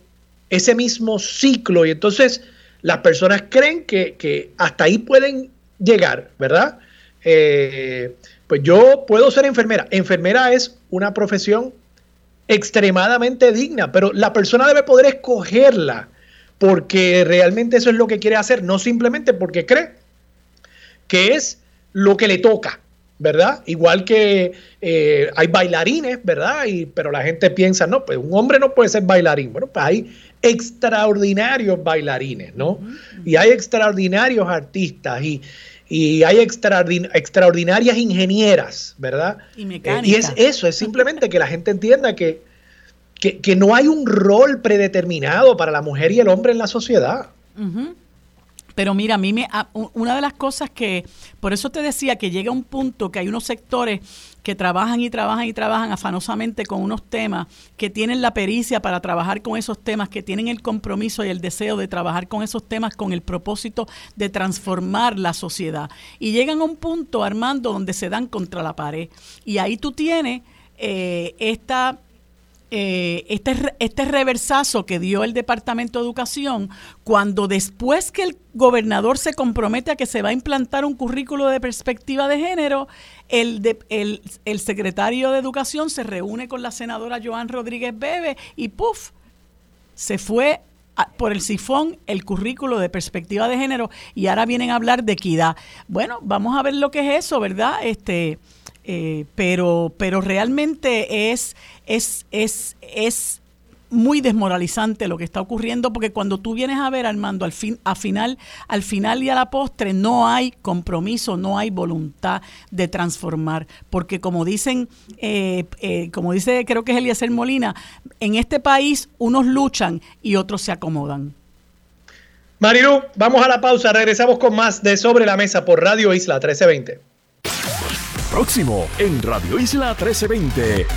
S1: ese mismo ciclo y entonces las personas creen que, hasta ahí pueden llegar, ¿verdad? Eh, pues yo puedo ser enfermera. Enfermera es una profesión extremadamente digna, pero la persona debe poder escogerla porque realmente eso es lo que quiere hacer, no simplemente porque cree que es lo que le toca, ¿verdad? Igual que eh, hay bailarines, ¿verdad? Y, pero la gente piensa, no, pues un hombre no puede ser bailarín. Bueno, pues hay extraordinarios bailarines, ¿no? Y hay extraordinarios artistas y, hay extraordinarias ingenieras, ¿verdad?
S3: Y mecánicas.
S1: y es eso, es simplemente que la gente entienda que que, no hay un rol predeterminado para la mujer y el hombre en la sociedad.
S3: Pero mira, a mí me, una de las cosas que, por eso te decía que llega un punto que hay unos sectores que trabajan y trabajan y trabajan afanosamente con unos temas, que tienen la pericia para trabajar con esos temas, que tienen el compromiso y el deseo de trabajar con esos temas con el propósito de transformar la sociedad. Y llegan a un punto, Armando, donde se dan contra la pared. Y ahí tú tienes eh, esta eh, este, este reversazo que dio el Departamento de Educación cuando después que el gobernador se compromete a que se va a implantar un currículo de perspectiva de género, el, el, secretario de Educación se reúne con la senadora Joan Rodríguez Bebe y ¡puf! se fue por el sifón el currículo de perspectiva de género y ahora vienen a hablar de equidad. Bueno, vamos a ver lo que es eso, ¿verdad? Este, eh, pero, pero realmente es, es, es, es muy desmoralizante lo que está ocurriendo porque cuando tú vienes a ver Armando al fin a final al final y a la postre no hay compromiso no hay voluntad de transformar porque como dicen eh, eh, como dice creo que es Eliezer Molina en este país unos luchan y otros se acomodan
S1: Marilu, vamos a la pausa. Regresamos con más de Sobre la Mesa por Radio Isla 1320.
S2: Próximo en Radio Isla 1320.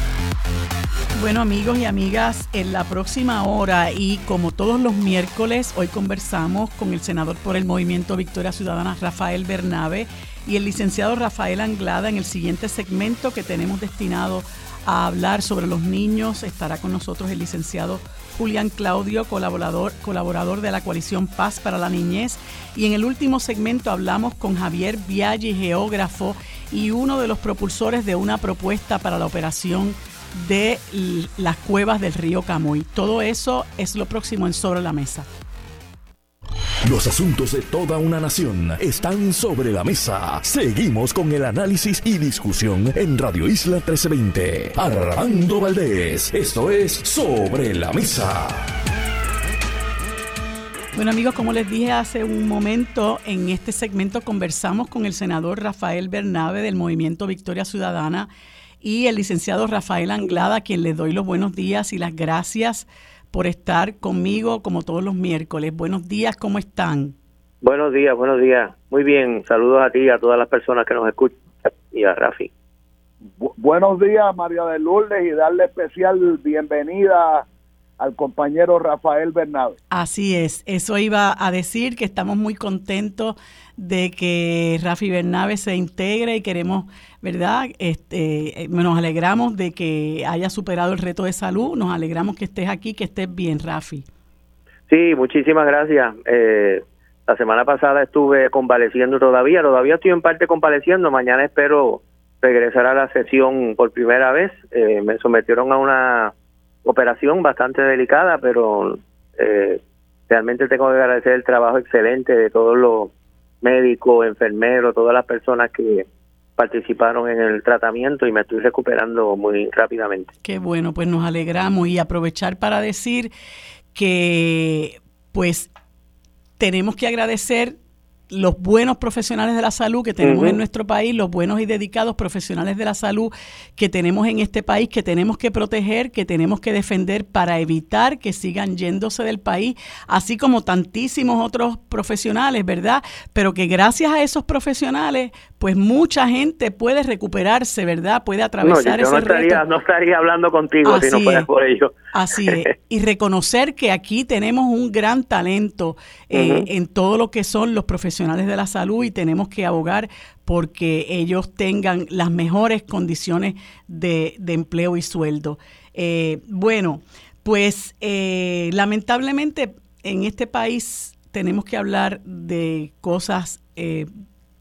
S3: Bueno amigos y amigas, en la próxima hora y como todos los miércoles, hoy conversamos con el senador por el Movimiento Victoria Ciudadana, Rafael Bernabe, y el licenciado Rafael Anglada en el siguiente segmento que tenemos destinado a hablar sobre los niños. Estará con nosotros el licenciado Julián Claudio, colaborador, colaborador de la coalición Paz para la Niñez. Y en el último segmento hablamos con Javier Viaggi, geógrafo y uno de los propulsores de una propuesta para la operación de las cuevas del río Camuy. Todo eso es lo próximo en Sobre la Mesa.
S2: Los asuntos de toda una nación están sobre la mesa. Seguimos con el análisis y discusión en Radio Isla 1320. Armando Valdés, esto es Sobre la Mesa.
S3: Bueno amigos, como les dije hace un momento, en este segmento conversamos con el senador Rafael Bernabe del Movimiento Victoria Ciudadana y el licenciado Rafael Anglada, a quien les doy los buenos días y las gracias por estar conmigo como todos los miércoles. Buenos días, ¿cómo están?
S4: Buenos días, buenos días. Muy bien, saludos a ti y a todas las personas que nos escuchan y a Rafi.
S5: buenos días, María de Lourdes, y darle especial bienvenida al compañero Rafael Bernabé.
S3: Así es, eso iba a decir que estamos muy contentos de que Rafi Bernabe se integre y queremos, ¿verdad? Este, eh, nos alegramos de que haya superado el reto de salud, nos alegramos que estés aquí, que estés bien, Rafi.
S4: Sí, muchísimas gracias. Eh, la semana pasada estuve convaleciendo todavía, todavía estoy en parte convaleciendo, mañana espero regresar a la sesión por primera vez. Eh, me sometieron a una operación bastante delicada, pero realmente tengo que agradecer el trabajo excelente de todos los médicos, enfermeros, todas las personas que participaron en el tratamiento y me estoy recuperando muy rápidamente.
S3: Qué bueno, pues nos alegramos y aprovechar para decir que pues tenemos que agradecer los buenos profesionales de la salud que tenemos en nuestro país, los buenos y dedicados profesionales de la salud que tenemos en este país, que tenemos que proteger, que tenemos que defender para evitar que sigan yéndose del país, así como tantísimos otros profesionales, ¿verdad? Pero que gracias a esos profesionales, pues mucha gente puede recuperarse, ¿verdad? Puede atravesar
S4: no, yo no estaría, No estaría hablando contigo si no fuera por ello.
S3: Así es. Y reconocer que aquí tenemos un gran talento eh, en todo lo que son los profesionales de la salud y tenemos que abogar porque ellos tengan las mejores condiciones de, empleo y sueldo. Eh, bueno, pues eh, lamentablemente en este país tenemos que hablar de cosas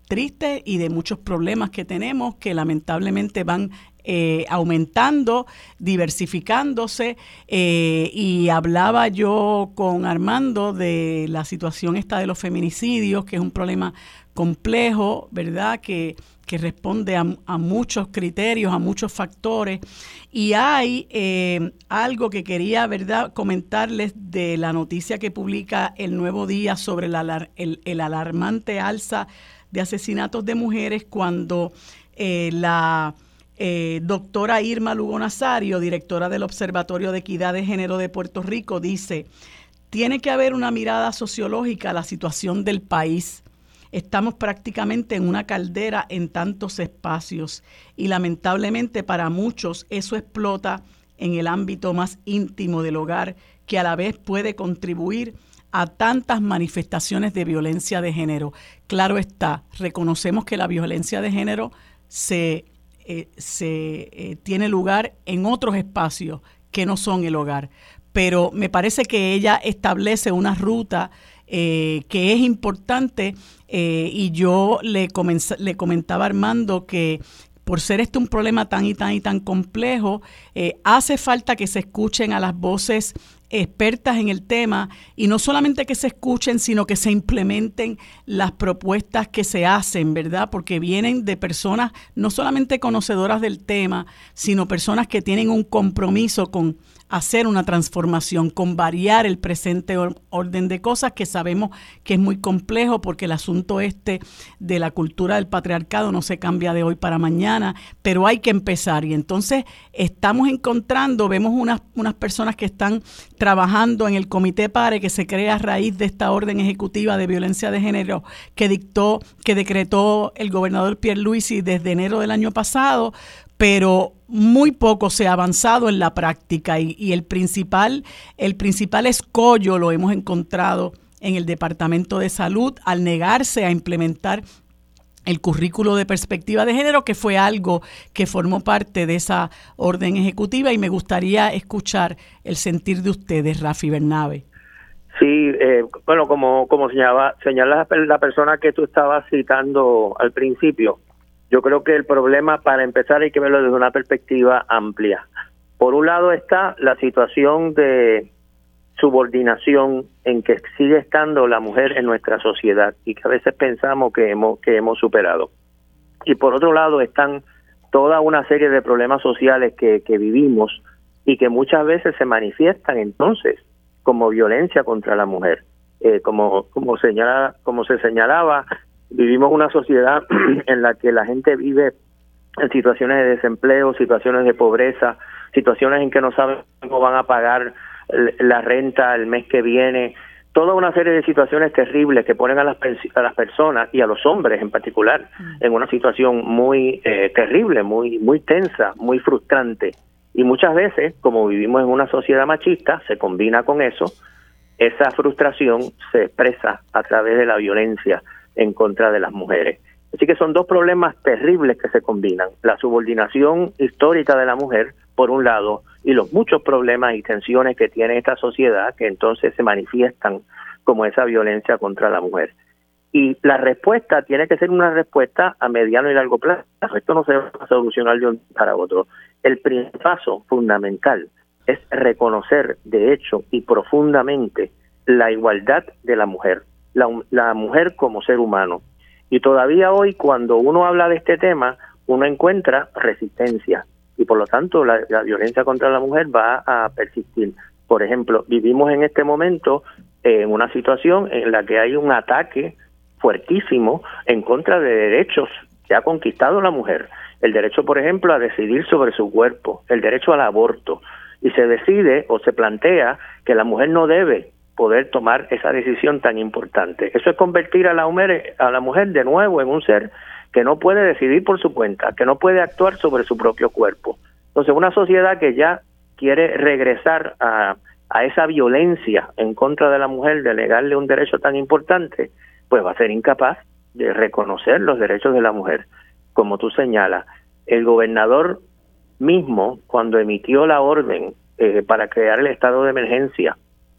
S3: tristes y de muchos problemas que tenemos que lamentablemente van eh, aumentando, diversificándose. Eh, y hablaba yo con Armando de la situación esta de los feminicidios, que es un problema complejo, ¿verdad? Que, que responde a, muchos criterios, a muchos factores. Y hay eh, algo que quería, ¿verdad?, comentarles de la noticia que publica el Nuevo Día sobre el, el, alarmante alza de asesinatos de mujeres cuando la eh, doctora Irma Lugo Nazario, directora del Observatorio de Equidad de Género de Puerto Rico, dice, tiene que haber una mirada sociológica a la situación del país. Estamos prácticamente en una caldera en tantos espacios y lamentablemente para muchos eso explota en el ámbito más íntimo del hogar que a la vez puede contribuir a tantas manifestaciones de violencia de género. Claro está, reconocemos que la violencia de género se eh, se eh, tiene lugar en otros espacios que no son el hogar. Pero me parece que ella establece una ruta eh, que es importante y yo le, le comentaba a Armando que por ser este un problema tan y tan y tan complejo, hace falta que se escuchen a las voces expertas en el tema y no solamente que se escuchen, sino que se implementen las propuestas que se hacen, ¿verdad? Porque vienen de personas no solamente conocedoras del tema, sino personas que tienen un compromiso con hacer una transformación, con variar el presente orden de cosas que sabemos que es muy complejo porque el asunto este de la cultura del patriarcado no se cambia de hoy para mañana, pero hay que empezar. Y entonces estamos encontrando, vemos unas, unas personas que están trabajando en el comité PARE que se crea a raíz de esta orden ejecutiva de violencia de género que dictó, que decretó el gobernador Pierre Luisi desde enero del año pasado, pero muy poco se ha avanzado en la práctica y, y el principal, el principal escollo lo hemos encontrado en el Departamento de Salud al negarse a implementar el currículo de perspectiva de género, que fue algo que formó parte de esa orden ejecutiva y me gustaría escuchar el sentir de ustedes, Rafi Bernabe.
S4: Sí, eh, bueno, como, como señala, señala la persona que tú estabas citando al principio, yo creo que el problema, para empezar, hay que verlo desde una perspectiva amplia. Por un lado está la situación de subordinación en que sigue estando la mujer en nuestra sociedad y que a veces pensamos que hemos que hemos superado. Y por otro lado están toda una serie de problemas sociales que, que vivimos y que muchas veces se manifiestan entonces como violencia contra la mujer. Eh, como como señala como se señalaba, vivimos una sociedad en la que la gente vive en situaciones de desempleo, situaciones de pobreza, situaciones en que no saben cómo van a pagar la renta el mes que viene, toda una serie de situaciones terribles que ponen a las, a las personas y a los hombres en particular mm. en una situación muy eh, terrible, muy, muy tensa, muy frustrante. Y muchas veces, como vivimos en una sociedad machista, se combina con eso, esa frustración se expresa a través de la violencia en contra de las mujeres. Así que son dos problemas terribles que se combinan. La subordinación histórica de la mujer, por un lado, y los muchos problemas y tensiones que tiene esta sociedad que entonces se manifiestan como esa violencia contra la mujer. Y la respuesta tiene que ser una respuesta a mediano y largo plazo. Esto no se va a solucionar de un para otro. El primer paso fundamental es reconocer de hecho y profundamente la igualdad de la mujer, la, la mujer como ser humano. Y todavía hoy cuando uno habla de este tema, uno encuentra resistencia y por lo tanto la, violencia contra la mujer va a persistir. Por ejemplo, vivimos en este momento en una situación en la que hay un ataque fuertísimo en contra de derechos que ha conquistado la mujer. El derecho, por ejemplo, a decidir sobre su cuerpo, el derecho al aborto. Y se decide o se plantea que la mujer no debe poder tomar esa decisión tan importante. Eso es convertir a la mujer, de nuevo en un ser que no puede decidir por su cuenta, que no puede actuar sobre su propio cuerpo. Entonces, una sociedad que ya quiere regresar a, a esa violencia en contra de la mujer, de negarle un derecho tan importante, pues va a ser incapaz de reconocer los derechos de la mujer. Como tú señalas, el gobernador mismo, cuando emitió la orden eh, para crear el estado de emergencia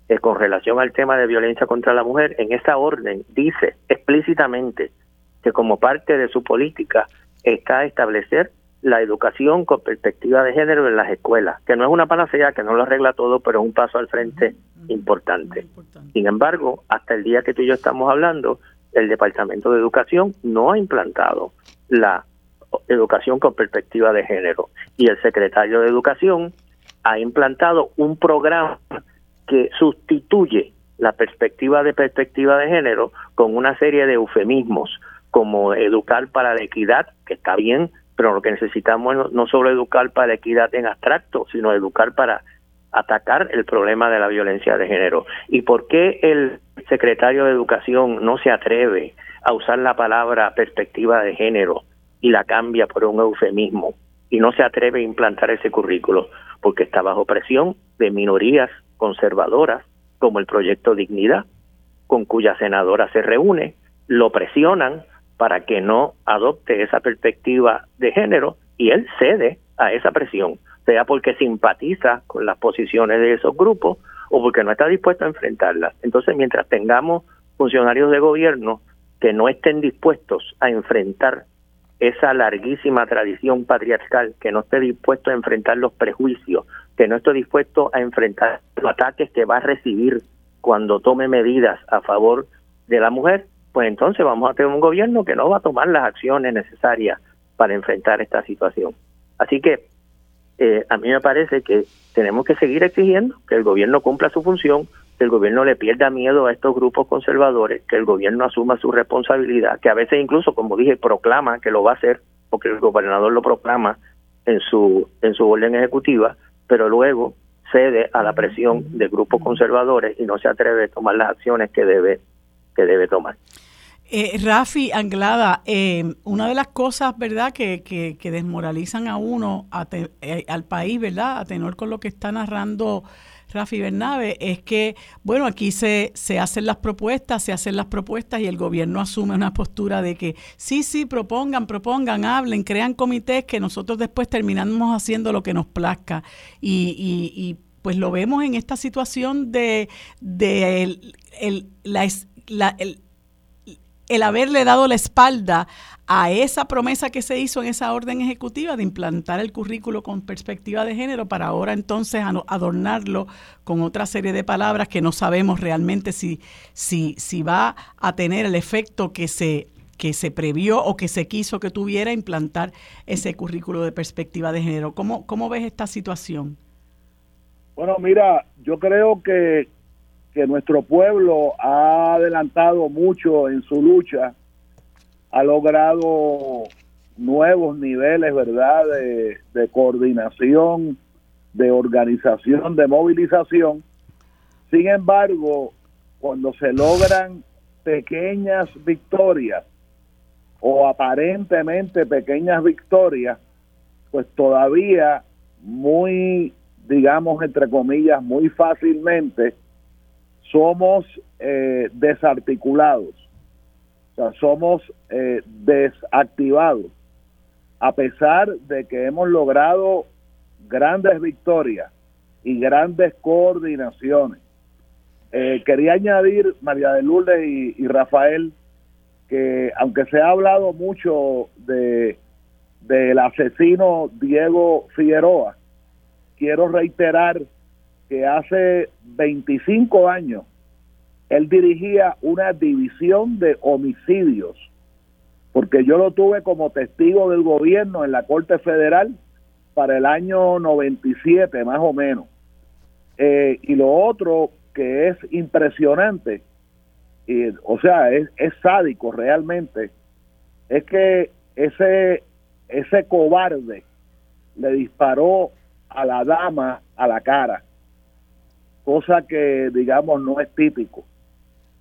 S4: eh, con relación al tema de violencia contra la mujer, en esa orden dice explícitamente que como parte de su política está establecer la educación con perspectiva de género en las escuelas, que no es una panacea, que no lo arregla todo, pero es un paso al frente importante. Sin embargo, hasta el día que tú y yo estamos hablando, el Departamento de Educación no ha implantado la educación con perspectiva de género y el secretario de Educación ha implantado un programa que sustituye la perspectiva de perspectiva de género con una serie de eufemismos como educar para la equidad, que está bien, pero lo que necesitamos no, no solo educar para la equidad en abstracto, sino educar para atacar el problema de la violencia de género. ¿Y por qué el secretario de Educación no se atreve a usar la palabra perspectiva de género y la cambia por un eufemismo y no se atreve a implantar ese currículo? Porque está bajo presión de minorías conservadoras como el proyecto Dignidad, con cuya senadora se reúne, lo presionan para que no adopte esa perspectiva de género y él cede a esa presión, sea porque simpatiza con las posiciones de esos grupos o porque no está dispuesto a enfrentarlas. Entonces, mientras tengamos funcionarios de gobierno que no estén dispuestos a enfrentar esa larguísima tradición patriarcal, que no esté dispuesto a enfrentar los prejuicios, que no esté dispuesto a enfrentar los ataques que va a recibir cuando tome medidas a favor de la mujer, pues entonces vamos a tener un gobierno que no va a tomar las acciones necesarias para enfrentar esta situación. Así que eh, a mí me parece que tenemos que seguir exigiendo que el gobierno cumpla su función, que el gobierno le pierda miedo a estos grupos conservadores, que el gobierno asuma su responsabilidad, que a veces incluso, como dije, proclama que lo va a hacer, porque el gobernador lo proclama en su en su orden ejecutiva, pero luego cede a la presión de grupos conservadores y no se atreve a tomar las acciones que debe, que debe tomar.
S3: Eh, Rafi Anglada, eh, una de las cosas, ¿verdad?, que, que, desmoralizan a uno, eh, al país, ¿verdad?, a tenor con lo que está narrando Rafi Bernabe, es que, bueno, aquí se, se hacen las propuestas, se hacen las propuestas y el gobierno asume una postura de que sí, sí, propongan, propongan, hablen, crean comités que nosotros después terminamos haciendo lo que nos plazca. Y, y, pues lo vemos en esta situación de, de el, la, el, el haberle dado la espalda a esa promesa que se hizo en esa orden ejecutiva de implantar el currículo con perspectiva de género para ahora entonces adornarlo con otra serie de palabras que no sabemos realmente si, si, si va a tener el efecto que se, que se previó o que se quiso que tuviera implantar ese currículo de perspectiva de género. ¿Cómo, cómo ves esta situación?
S5: Bueno, mira, yo creo que, que nuestro pueblo ha adelantado mucho en su lucha, ha logrado nuevos niveles, ¿verdad?, de, coordinación, de organización, de movilización. Sin embargo, cuando se logran pequeñas victorias o aparentemente pequeñas victorias, pues todavía muy, digamos, entre comillas, muy fácilmente, somos eh, desarticulados, somos eh, desactivados, a pesar de que hemos logrado grandes victorias y grandes coordinaciones. Eh, quería añadir, María de Lourdes y, Rafael, que aunque se ha hablado mucho de del asesino Diego Figueroa, quiero reiterar que hace 25 años él dirigía una división de homicidios, porque yo lo tuve como testigo del gobierno en la Corte Federal para el año 97 más o menos. Eh, y lo otro que es impresionante, y, o sea, es, es sádico realmente, es que ese, ese cobarde le disparó a la dama a la cara cosa que digamos no es típico.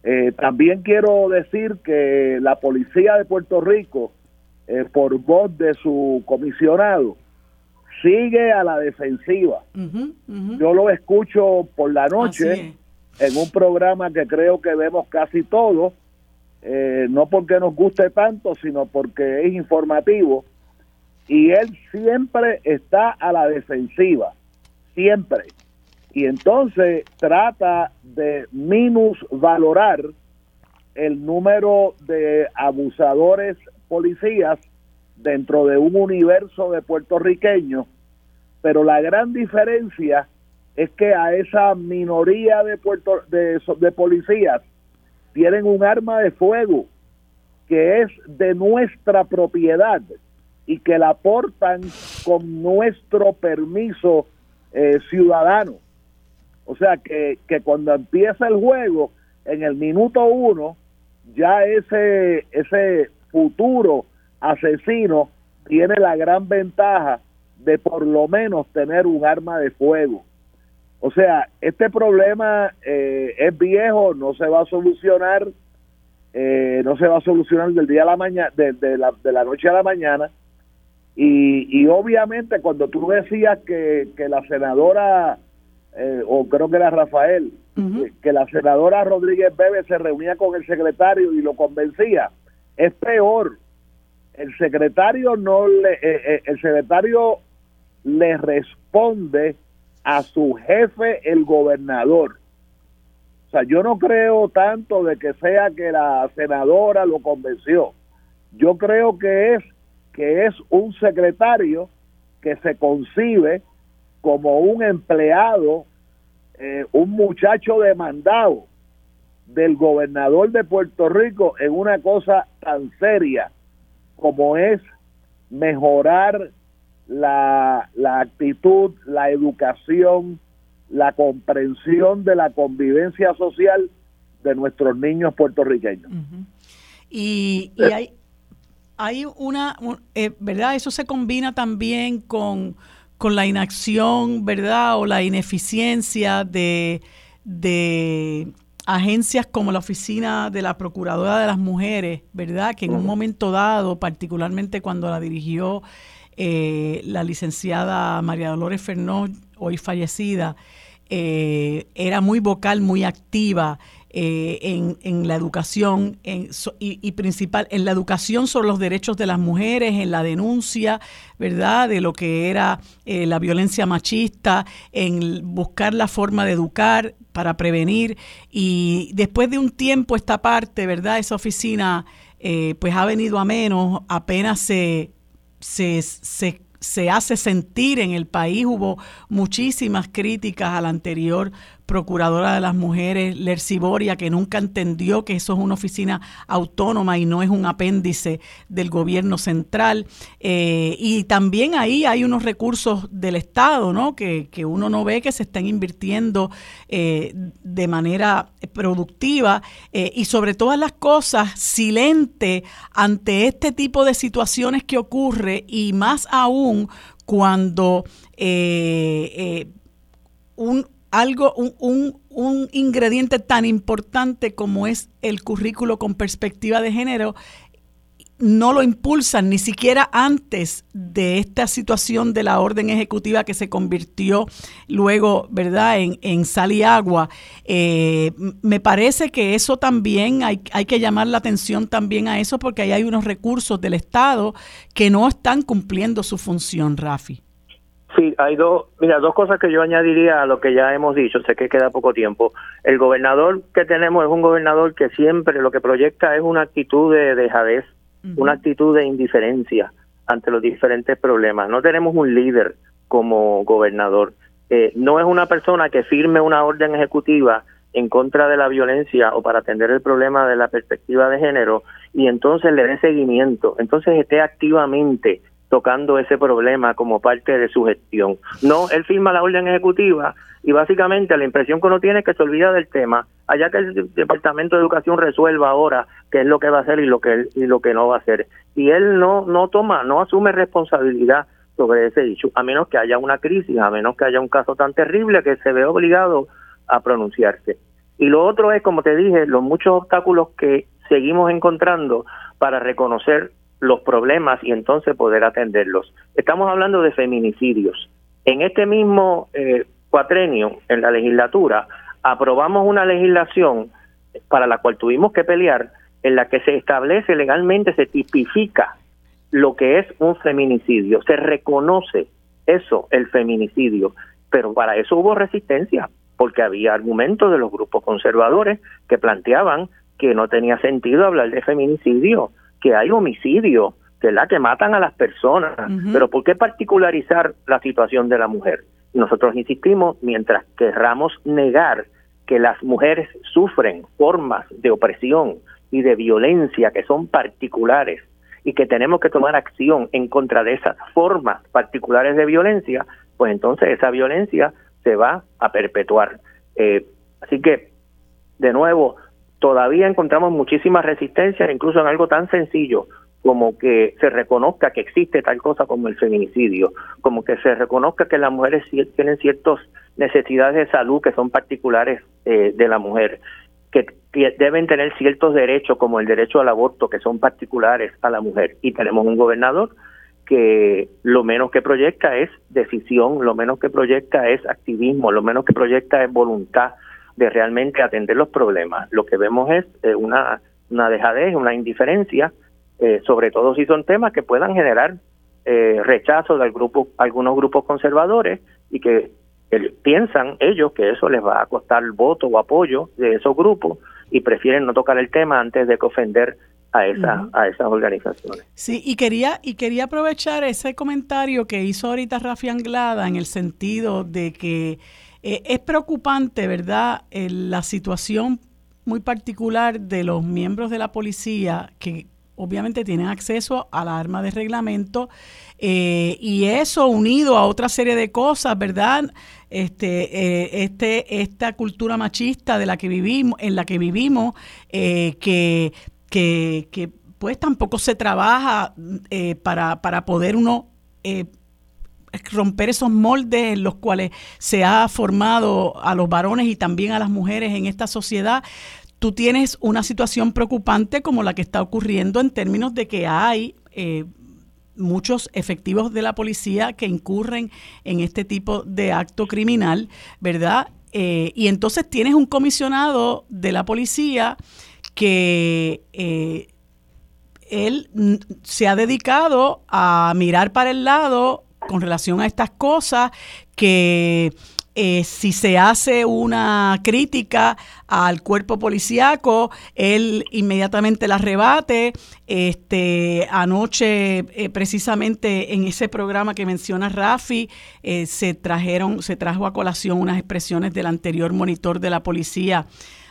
S5: Eh, también quiero decir que la policía de Puerto Rico, eh, por voz de su comisionado, sigue a la defensiva. Yo lo escucho por la noche en un programa que creo que vemos casi todos, eh, no porque nos guste tanto, sino porque es informativo. Y él siempre está a la defensiva, siempre y entonces trata de minusvalorar el número de abusadores policías dentro de un universo de puertorriqueños, pero la gran diferencia es que a esa minoría de, puerto, de, policías tienen un arma de fuego que es de nuestra propiedad y que la portan con nuestro permiso eh, ciudadano. O sea que, que cuando empieza el juego, en el minuto uno, ya ese, ese futuro asesino tiene la gran ventaja de por lo menos tener un arma de fuego. O sea, este problema eh, es viejo, no se va a solucionar, eh, no se va a solucionar del día a la mañana, de, la, de la noche a la mañana. Y, y obviamente cuando tú decías que, que la senadora eh, o creo que era Rafael, eh, que la senadora Rodríguez Bebe se reunía con el secretario y lo convencía. Es peor. El secretario no le, eh, el secretario le responde a su jefe, el gobernador. O sea, yo no creo tanto de que sea que la senadora lo convenció. Yo creo que es que es un secretario que se concibe como un empleado, eh, un muchacho demandado del gobernador de Puerto Rico en una cosa tan seria como es mejorar la, la actitud, la educación, la comprensión de la convivencia social de nuestros niños puertorriqueños.
S3: Y, y hay, hay una, eh, ¿verdad? Eso se combina también con con la inacción, ¿verdad? O la ineficiencia de, de agencias como la Oficina de la Procuradora de las Mujeres, ¿verdad? Que en un momento dado, particularmente cuando la dirigió eh, la licenciada María Dolores Fernó, hoy fallecida, eh, era muy vocal, muy activa eh, en, en, la educación en, y, principal en la educación sobre los derechos de las mujeres, en la denuncia, ¿verdad?, de lo que era eh, la violencia machista, en buscar la forma de educar para prevenir. Y después de un tiempo esta parte, ¿verdad?, esa oficina eh, pues ha venido a menos, apenas se, se, se se hace sentir en el país. Hubo muchísimas críticas a la anterior procuradora de las mujeres, Lerciboria, que nunca entendió que eso es una oficina autónoma y no es un apéndice del gobierno central. Eh, y también ahí hay unos recursos del Estado, ¿no? Que, uno no ve que se están invirtiendo eh, de manera productiva eh, y sobre todas las cosas, silente ante este tipo de situaciones que ocurre y más aún cuando un, algo, un, un, ingrediente tan importante como es el currículo con perspectiva de género, no lo impulsan ni siquiera antes de esta situación de la orden ejecutiva que se convirtió luego, ¿verdad?, en, en sal y agua. Eh, me parece que eso también hay, hay que llamar la atención también a eso porque ahí hay unos recursos del Estado que no están cumpliendo su función, Rafi.
S4: Sí, hay dos, mira, dos cosas que yo añadiría a lo que ya hemos dicho, sé que queda poco tiempo. El gobernador que tenemos es un gobernador que siempre lo que proyecta es una actitud de dejadez, una actitud de indiferencia ante los diferentes problemas. No tenemos un líder como gobernador. Eh, no es una persona que firme una orden ejecutiva en contra de la violencia o para atender el problema de la perspectiva de género y entonces le dé seguimiento, entonces esté activamente tocando ese problema como parte de su gestión. No, él firma la orden ejecutiva y básicamente la impresión que uno tiene es que se olvida del tema, allá que el Departamento de Educación resuelva ahora qué es lo que va a hacer y lo que y lo que no va a hacer. Y él no no toma, no asume responsabilidad sobre ese dicho, a menos que haya una crisis, a menos que haya un caso tan terrible que se ve obligado a pronunciarse. Y lo otro es, como te dije, los muchos obstáculos que seguimos encontrando para reconocer los problemas y entonces poder atenderlos. Estamos hablando de feminicidios. En este mismo eh, cuatrenio, en la legislatura, aprobamos una legislación para la cual tuvimos que pelear, en la que se establece legalmente, se tipifica lo que es un feminicidio, se reconoce eso, el feminicidio, pero para eso hubo resistencia, porque había argumentos de los grupos conservadores que planteaban que no tenía sentido hablar de feminicidio, que hay homicidio, la que matan a las personas, pero ¿por qué particularizar la situación de la mujer? Nosotros insistimos, mientras querramos negar que las mujeres sufren formas de opresión y de violencia que son particulares y que tenemos que tomar acción en contra de esas formas particulares de violencia, pues entonces esa violencia se va a perpetuar. Eh, así que, de nuevo, todavía encontramos muchísima resistencia, incluso en algo tan sencillo como que se reconozca que existe tal cosa como el feminicidio, como que se reconozca que las mujeres tienen ciertas necesidades de salud que son particulares eh, de la mujer, que, deben tener ciertos derechos como el derecho al aborto que son particulares a la mujer. Y tenemos un gobernador que lo menos que proyecta es decisión, lo menos que proyecta es activismo, lo menos que proyecta es voluntad de realmente atender los problemas. Lo que vemos es eh, una, una dejadez, una indiferencia, eh, sobre todo si son temas que puedan generar eh, rechazo de grupo, algunos grupos conservadores y que piensan ellos que eso les va a costar voto o apoyo de esos grupos y prefieren no tocar el tema antes de que ofender a, esa, a esas organizaciones.
S3: Sí, y quería, y quería aprovechar ese comentario que hizo ahorita Rafi Anglada en el sentido de que eh, es preocupante, ¿verdad?, la situación muy particular de los miembros de la policía que obviamente tienen acceso a la arma de reglamento eh, y eso unido a otra serie de cosas, ¿verdad? Este, eh, este, esta cultura machista de la que vivimos, en la que vivimos, que, que, pues tampoco se trabaja para, para poder uno romper esos moldes en los cuales se ha formado a los varones y también a las mujeres en esta sociedad, tú tienes una situación preocupante como la que está ocurriendo en términos de que hay eh, muchos efectivos de la policía que incurren en este tipo de acto criminal, ¿verdad? Eh, y entonces tienes un comisionado de la policía que eh, él se ha dedicado a mirar para el lado con relación a estas cosas que eh, si se hace una crítica al cuerpo policíaco, él inmediatamente la rebate. Este, anoche, eh, precisamente en ese programa que menciona Rafi, eh, se trajeron, se trajo a colación unas expresiones del anterior monitor de la policía.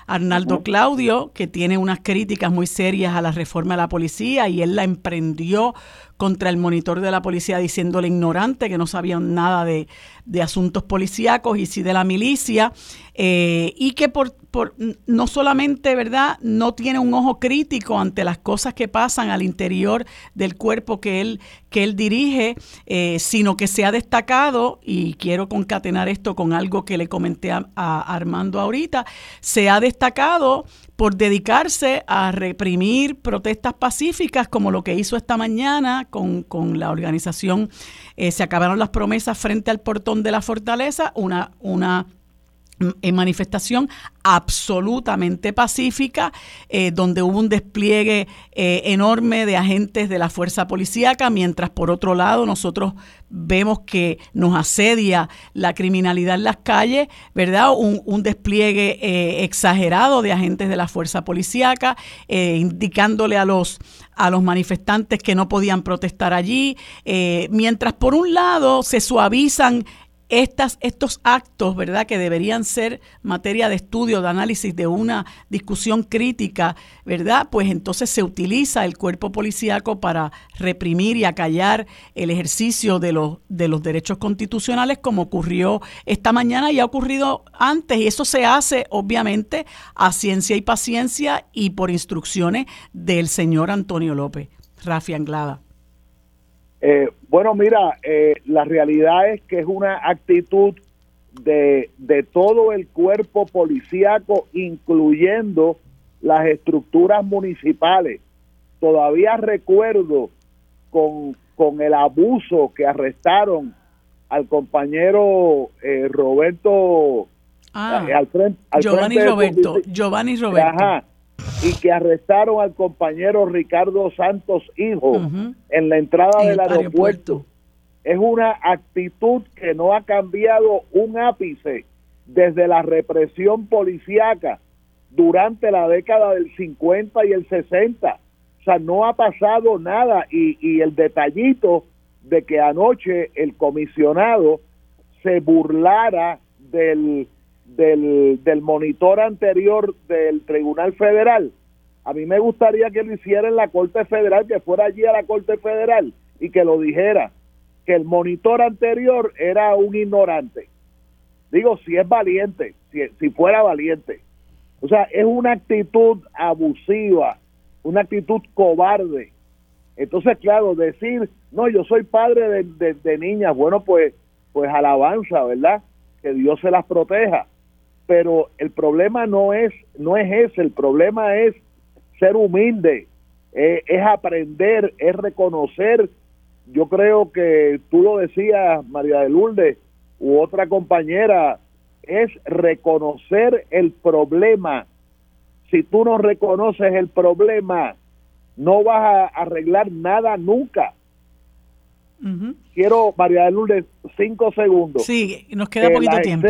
S3: Arnaldo Claudio, que tiene unas críticas muy serias a la reforma de la policía y él la emprendió contra el monitor de la policía diciéndole ignorante, que no sabían nada de, de asuntos policíacos y sí de la milicia, eh, y que por, por, no solamente, ¿verdad?, no tiene un ojo crítico ante las cosas que pasan al interior del cuerpo que él, que él dirige, eh, sino que se ha destacado, y quiero concatenar esto con algo que le comenté a, a Armando ahorita, se ha destacado por dedicarse a reprimir protestas pacíficas como lo que hizo esta mañana con, con la organización. Eh, Se acabaron las promesas frente al portón de la fortaleza, una, una en manifestación absolutamente pacífica, eh, donde hubo un despliegue eh, enorme de agentes de la fuerza policíaca, mientras por otro lado nosotros vemos que nos asedia la criminalidad en las calles, ¿verdad? Un, un despliegue eh, exagerado de agentes de la fuerza policíaca, indicándole a los, a los manifestantes que no podían protestar allí, mientras por un lado se suavizan estas, estos actos, ¿verdad?, que deberían ser materia de estudio, de análisis, de una discusión crítica, ¿verdad? Pues entonces se utiliza el cuerpo policíaco para reprimir y acallar el ejercicio de los, de los derechos constitucionales, como ocurrió esta mañana y ha ocurrido antes. Y eso se hace, obviamente, a ciencia y paciencia y por instrucciones del señor Antonio López. Rafi Anglada.
S5: Eh, bueno, mira, eh, la realidad es que es una actitud de, de todo el cuerpo policíaco, incluyendo las estructuras municipales. Todavía recuerdo con, con el abuso que arrestaron al compañero eh, Roberto
S3: ah, al frente, al Giovanni Roberto, Giovanni Roberto. Ajá,
S5: y que arrestaron al compañero Ricardo Santos Hijo en la entrada del aeropuerto. Es una actitud que no ha cambiado un ápice desde la represión policíaca durante la década del 50 y el 60. O sea, no ha pasado nada y, y el detallito de que anoche el comisionado se burlara del del, del monitor anterior del Tribunal Federal, a mí me gustaría que lo hiciera en la Corte Federal, que fuera allí a la Corte Federal y que lo dijera, que el monitor anterior era un ignorante. Digo, si es valiente, si, si fuera valiente. O sea, es una actitud abusiva, una actitud cobarde. Entonces, claro, decir, no, yo soy padre de, de, de niñas, bueno, pues, pues alabanza, ¿verdad? Que Dios se las proteja pero el problema no es no es ese, el problema es ser humilde, eh, es aprender, es reconocer. Yo creo que tú lo decías, María de Lourdes, u otra compañera, es reconocer el problema. Si tú no reconoces el problema, no vas a arreglar nada nunca. Quiero, María de Lourdes, cinco segundos.
S3: Sí, nos queda poquito tiempo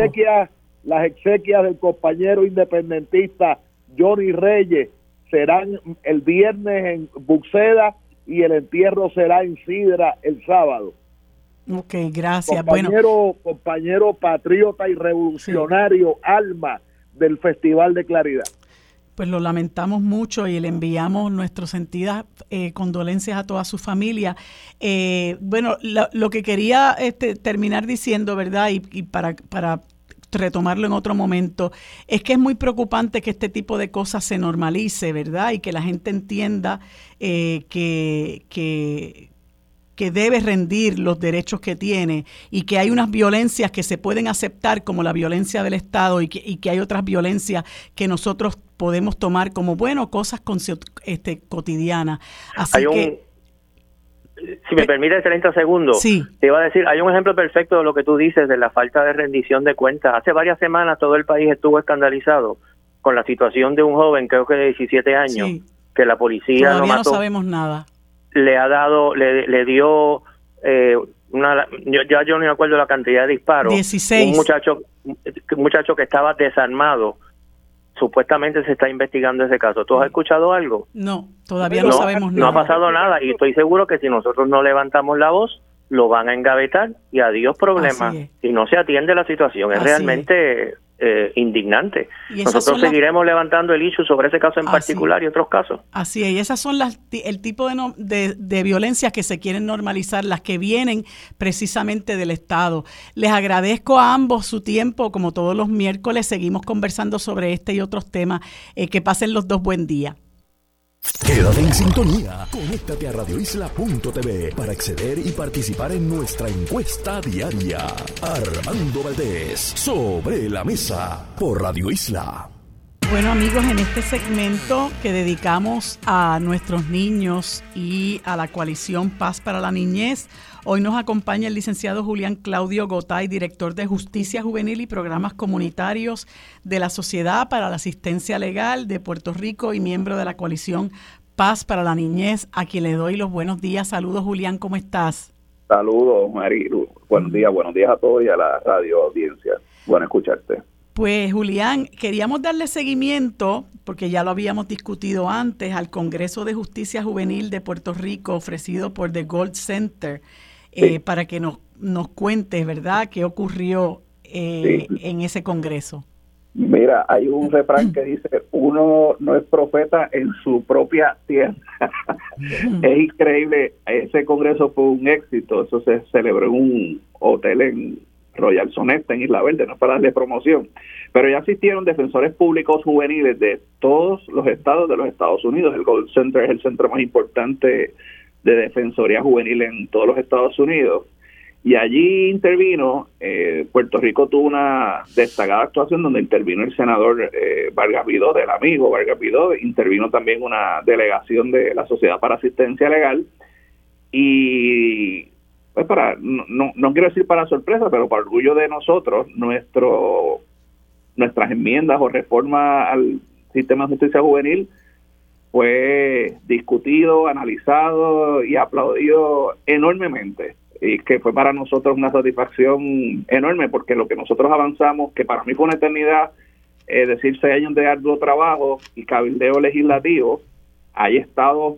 S5: las exequias del compañero independentista Johnny Reyes serán el viernes en Buxeda y el entierro será en Sidra el sábado.
S3: Ok, gracias.
S5: Compañero, compañero patriota y revolucionario, alma del Festival de Claridad.
S3: Pues lo lamentamos mucho y le enviamos nuestras sentidas eh, condolencias a toda su familia. Eh, bueno, lo, que quería este, terminar diciendo, ¿verdad? Y, y para, para retomarlo en otro momento, es que es muy preocupante que este tipo de cosas se normalice, ¿verdad? Y que la gente entienda eh, que, que, que debe rendir los derechos que tiene y que hay unas violencias que se pueden aceptar como la violencia del Estado y que, y que hay otras violencias que nosotros podemos tomar como, bueno, cosas con, este, cotidianas. Así que...
S4: Si me permite 30 segundos,
S3: sí.
S4: te iba a decir, hay un ejemplo perfecto de lo que tú dices de la falta de rendición de cuentas. Hace varias semanas todo el país estuvo escandalizado con la situación de un joven, creo que de 17 años, que la policía
S3: Todavía no, sabemos nada.
S4: Le ha dado, le, le dio eh, una, yo, ya yo no me acuerdo la cantidad de disparos.
S3: 16.
S4: Un muchacho, un muchacho que estaba desarmado supuestamente se está investigando ese caso. ¿Tú has escuchado algo?
S3: No, todavía no, sabemos
S4: nada. No ha pasado nada y estoy seguro que si nosotros no levantamos la voz, lo van a engavetar y adiós problema. Y no se atiende la situación. Es realmente eh, indignante. Nosotros seguiremos levantando el issue sobre ese caso en particular y otros casos.
S3: Así es, y esas son las, el tipo de, de, de violencias que se quieren normalizar, las que vienen precisamente del Estado. Les agradezco a ambos su tiempo, como todos los miércoles seguimos conversando sobre este y otros temas. Eh, que pasen los dos buen día.
S2: Quédate en sintonía. Conéctate a radioisla.tv para acceder y participar en nuestra encuesta diaria. Armando Valdés, sobre la mesa, por Radio Isla.
S3: Bueno amigos, en este segmento que dedicamos a nuestros niños y a la coalición Paz para la Niñez, hoy nos acompaña el licenciado Julián Claudio Gotay, director de Justicia Juvenil y Programas Comunitarios de la Sociedad para la Asistencia Legal de Puerto Rico y miembro de la coalición Paz para la Niñez, a quien le doy los buenos días. Saludos Julián, ¿cómo estás?
S6: Saludos Marilu, buenos días, buenos días a todos y a la radio audiencia. Bueno escucharte.
S3: Pues Julián, queríamos darle seguimiento, porque ya lo habíamos discutido antes, al Congreso de Justicia Juvenil de Puerto Rico ofrecido por The Gold Center, eh, para que nos, nos cuentes, ¿verdad?, qué ocurrió eh, en ese Congreso.
S6: Mira, hay un refrán que dice, uno no es profeta en su propia tierra. es increíble, ese Congreso fue un éxito, eso se celebró en un hotel en Royal Sonesta en Isla Verde, no es para darle promoción, pero ya asistieron defensores públicos juveniles de todos los estados de los Estados Unidos. El Gold Center es el centro más importante de defensoría juvenil en todos los Estados Unidos. Y allí intervino, eh, Puerto Rico tuvo una destacada actuación donde intervino el senador eh, Vargas Vidó, del amigo Vargas Vidó, intervino también una delegación de la Sociedad para Asistencia Legal y pues para, no, no quiero decir para sorpresa, pero para orgullo de nosotros, nuestro nuestras enmiendas o reformas al sistema de justicia juvenil fue discutido, analizado y aplaudido enormemente. Y que fue para nosotros una satisfacción enorme porque lo que nosotros avanzamos, que para mí fue una eternidad, es decir, seis años de arduo trabajo y cabildeo legislativo, hay estados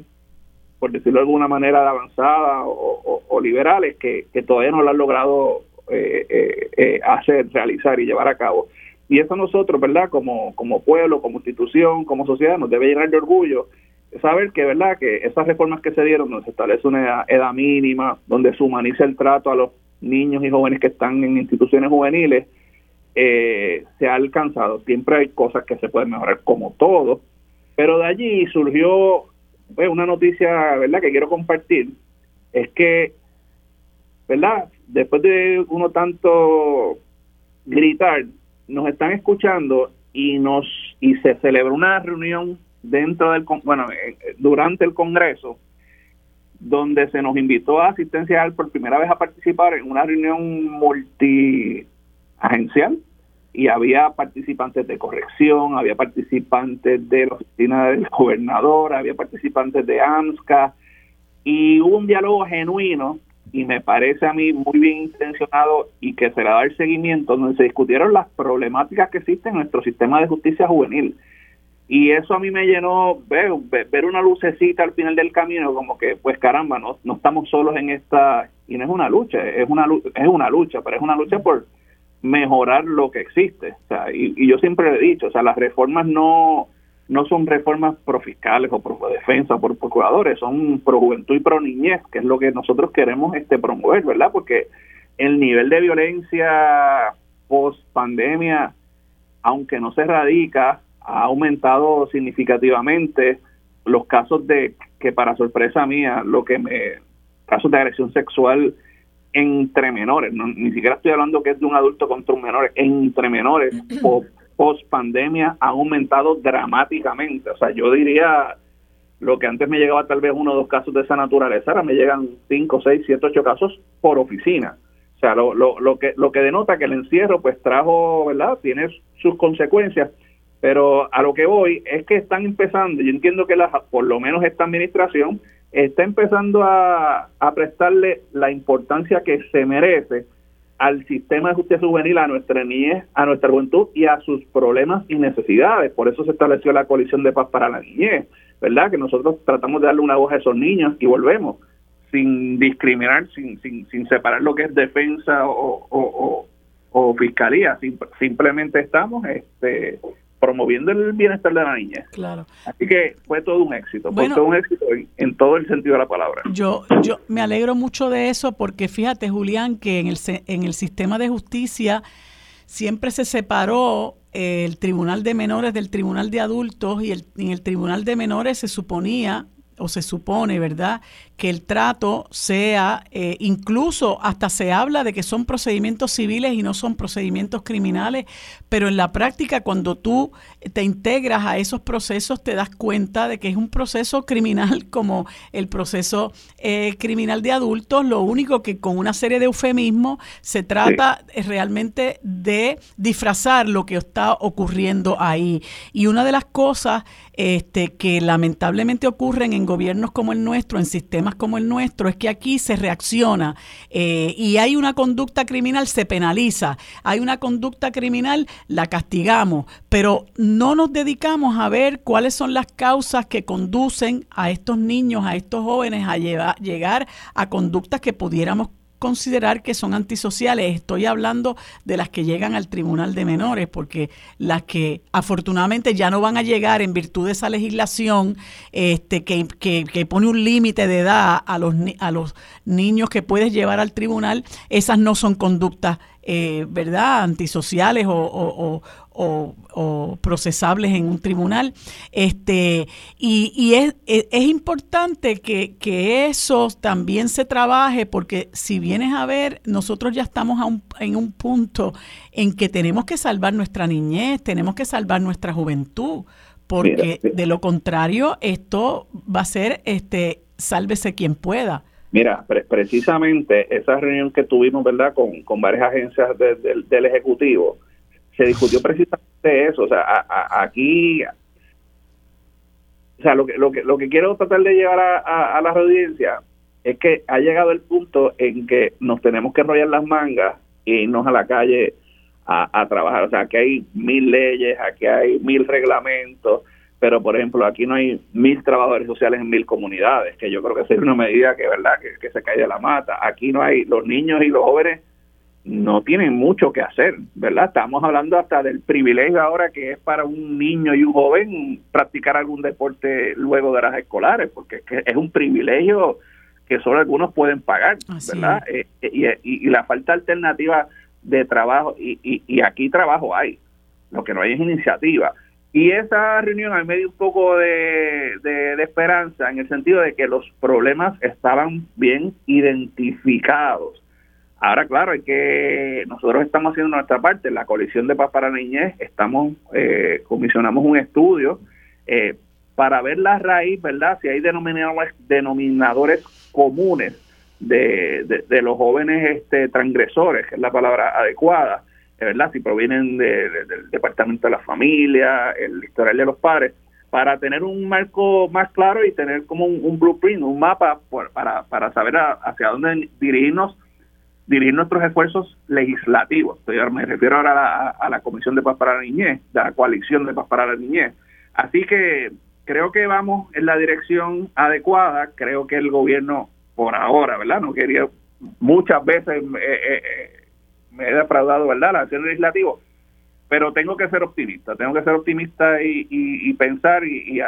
S6: por decirlo de alguna manera, de avanzada o, liberales que, todavía no lo han logrado eh, eh, eh, hacer, realizar y llevar a cabo. Y eso nosotros, ¿verdad? Como, como pueblo, como institución, como sociedad, nos debe llenar de orgullo saber que, ¿verdad? Que esas reformas que se dieron, donde se establece una edad, mínima, donde se humaniza el trato a los niños y jóvenes que están en instituciones juveniles, se ha alcanzado. Siempre hay cosas que se pueden mejorar, como todo, pero de allí surgió pues, una noticia, ¿verdad?, que quiero compartir, es que, ¿verdad?, después de uno tanto gritar, nos están escuchando y nos y se celebró una reunión dentro del bueno durante el Congreso donde se nos invitó a asistencia por primera vez a participar en una reunión multiagencial y había participantes de corrección, había participantes de la oficina del gobernador, había participantes de AMSCA y hubo un diálogo genuino y me parece a mí muy bien intencionado y que se le da el seguimiento donde se discutieron las problemáticas que existen en nuestro sistema de justicia juvenil. Y eso a mí me llenó ver, ver una lucecita al final del camino, como que, pues caramba, no, no estamos solos en esta, y no es una lucha, es una, es una lucha, pero es una lucha por mejorar lo que existe. O sea, y, yo siempre he dicho, o sea, las reformas no, no son reformas pro fiscales o pro defensa o por procuradores, son pro juventud y pro niñez, que es lo que nosotros queremos este promover, ¿verdad? Porque el nivel de violencia post pandemia, aunque no se radica, ha aumentado significativamente los casos de que para sorpresa mía lo que me casos de agresión sexual entre menores, ni siquiera estoy hablando que es de un adulto contra un menor, entre menores, post pandemia ha aumentado dramáticamente. O sea, yo diría lo que antes me llegaba tal vez uno o dos casos de esa naturaleza, ahora me llegan cinco, seis, siete, ocho casos por oficina. O sea, lo, lo, lo, que, lo que denota que el encierro pues trajo, ¿verdad? Tiene sus consecuencias, pero a lo que voy es que están empezando, yo entiendo que la, por lo menos esta administración está empezando a, prestarle la importancia que se merece al sistema de justicia juvenil, a nuestra niñez, a nuestra juventud y a sus problemas y necesidades. Por eso se estableció la coalición de paz para la niñez, ¿verdad? Que nosotros tratamos de darle una voz a esos niños y volvemos sin discriminar, sin, sin, sin separar lo que es defensa o, o, o, fiscalía. simplemente estamos este, promoviendo el bienestar de la niña.
S3: Claro.
S6: Así que fue todo un éxito, fue todo un éxito en, todo el sentido de la palabra.
S3: Yo, yo me alegro mucho de eso porque fíjate, Julián, que en el, en el sistema de justicia siempre se separó el Tribunal de Menores del Tribunal de Adultos y el, en el Tribunal de Menores se suponía o se supone, ¿verdad?, que el trato sea, eh, incluso hasta se habla de que son procedimientos civiles y no son procedimientos criminales, pero en la práctica cuando tú te integras a esos procesos te das cuenta de que es un proceso criminal como el proceso eh, criminal de adultos, lo único que con una serie de eufemismos se trata realmente de disfrazar lo que está ocurriendo ahí. Y una de las cosas este, que lamentablemente ocurren en gobiernos como el nuestro, en sistemas como el nuestro, es que aquí se reacciona eh, y hay una conducta criminal, se penaliza. Hay una conducta criminal, la castigamos, pero no nos dedicamos a ver cuáles son las causas que conducen a estos niños, a estos jóvenes a llegar a conductas que pudiéramos considerar que son antisociales. Estoy hablando de las que llegan al Tribunal de Menores, porque las que afortunadamente ya no van a llegar en virtud de esa legislación este, que, que, pone un límite de edad a los, a los niños que puedes llevar al tribunal, esas no son conductas eh, ¿verdad?, antisociales o, procesables en un tribunal. Este, y, es, es, importante que, eso también se trabaje, porque si vienes a ver, nosotros ya estamos en un punto en que tenemos que salvar nuestra niñez, tenemos que salvar nuestra juventud, porque de lo contrario, esto va a ser este sálvese quien pueda.
S6: Mira, precisamente esa reunión que tuvimos, ¿verdad?, con, varias agencias del Ejecutivo, se discutió precisamente eso. O sea, aquí, o sea, lo que, lo que, lo que quiero tratar de llevar a, a, la audiencia es que ha llegado el punto en que nos tenemos que enrollar las mangas e irnos a la calle a, a trabajar. O sea, aquí hay mil leyes, aquí hay mil reglamentos, pero por ejemplo aquí no hay mil trabajadores sociales en mil comunidades, que yo creo que sería una medida que verdad que, se cae de la mata. Aquí no hay, los niños y los jóvenes no tienen mucho que hacer, ¿verdad? Estamos hablando hasta del privilegio ahora que es para un niño y un joven practicar algún deporte luego de las escolares, porque es, un privilegio que solo algunos pueden pagar, ¿verdad? Eh, y, la falta alternativa de trabajo, y, y aquí trabajo hay, lo que no hay es iniciativa. Y esa reunión a mí me dio un poco de, esperanza en el sentido de que los problemas estaban bien identificados. Ahora, claro, hay que nosotros estamos haciendo nuestra parte. La coalición de paz para niñez estamos eh, comisionamos un estudio eh, para ver la raíz, ¿verdad? Si hay denominadores, denominadores comunes de, de, los jóvenes este, transgresores, que es la palabra adecuada ¿verdad? Si provienen del Departamento de la Familia, el historial de los padres, para tener un marco más claro y tener como un, blueprint, un mapa para, para saber hacia dónde dirigirnos, dirigir nuestros esfuerzos legislativos. me refiero ahora a la, Comisión de Paz para la Niñez, de la Coalición de Paz para la Niñez. Así que creo que vamos en la dirección adecuada. Creo que el gobierno, por ahora, ¿verdad? No quería muchas veces eh, eh, eh me he defraudado, ¿verdad?, la acción legislativa, pero tengo que ser optimista, tengo que ser optimista y, pensar y,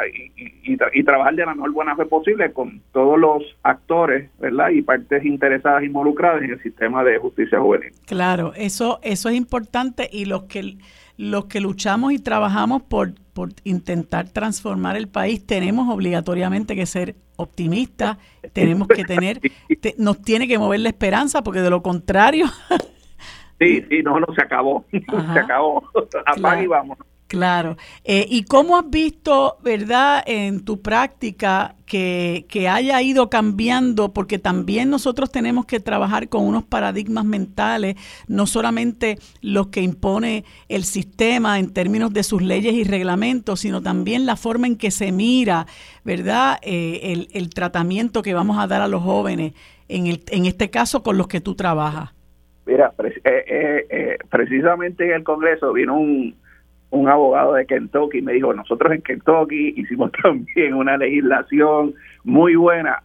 S6: y, trabajar de la mejor buena fe posible con todos los actores, ¿verdad? Y partes interesadas involucradas en el sistema de justicia juvenil.
S3: Claro, eso eso es importante y los que los que luchamos y trabajamos por, por intentar transformar el país, tenemos obligatoriamente que ser optimistas, tenemos que tener, nos tiene que mover la esperanza, porque de lo contrario...
S6: sí, sí, no, no, se acabó, se acabó, apaga y vamos.
S3: Claro. Eh, ¿Y cómo has visto, verdad, en tu práctica que, que, haya ido cambiando? Porque también nosotros tenemos que trabajar con unos paradigmas mentales, no solamente los que impone el sistema en términos de sus leyes y reglamentos, sino también la forma en que se mira, ¿verdad? Eh, el, el, tratamiento que vamos a dar a los jóvenes, en, el, en este caso con los que tú trabajas.
S6: Mira, eh, precisamente en el Congreso vino un un abogado de Kentucky me dijo, nosotros en Kentucky hicimos también una legislación muy buena,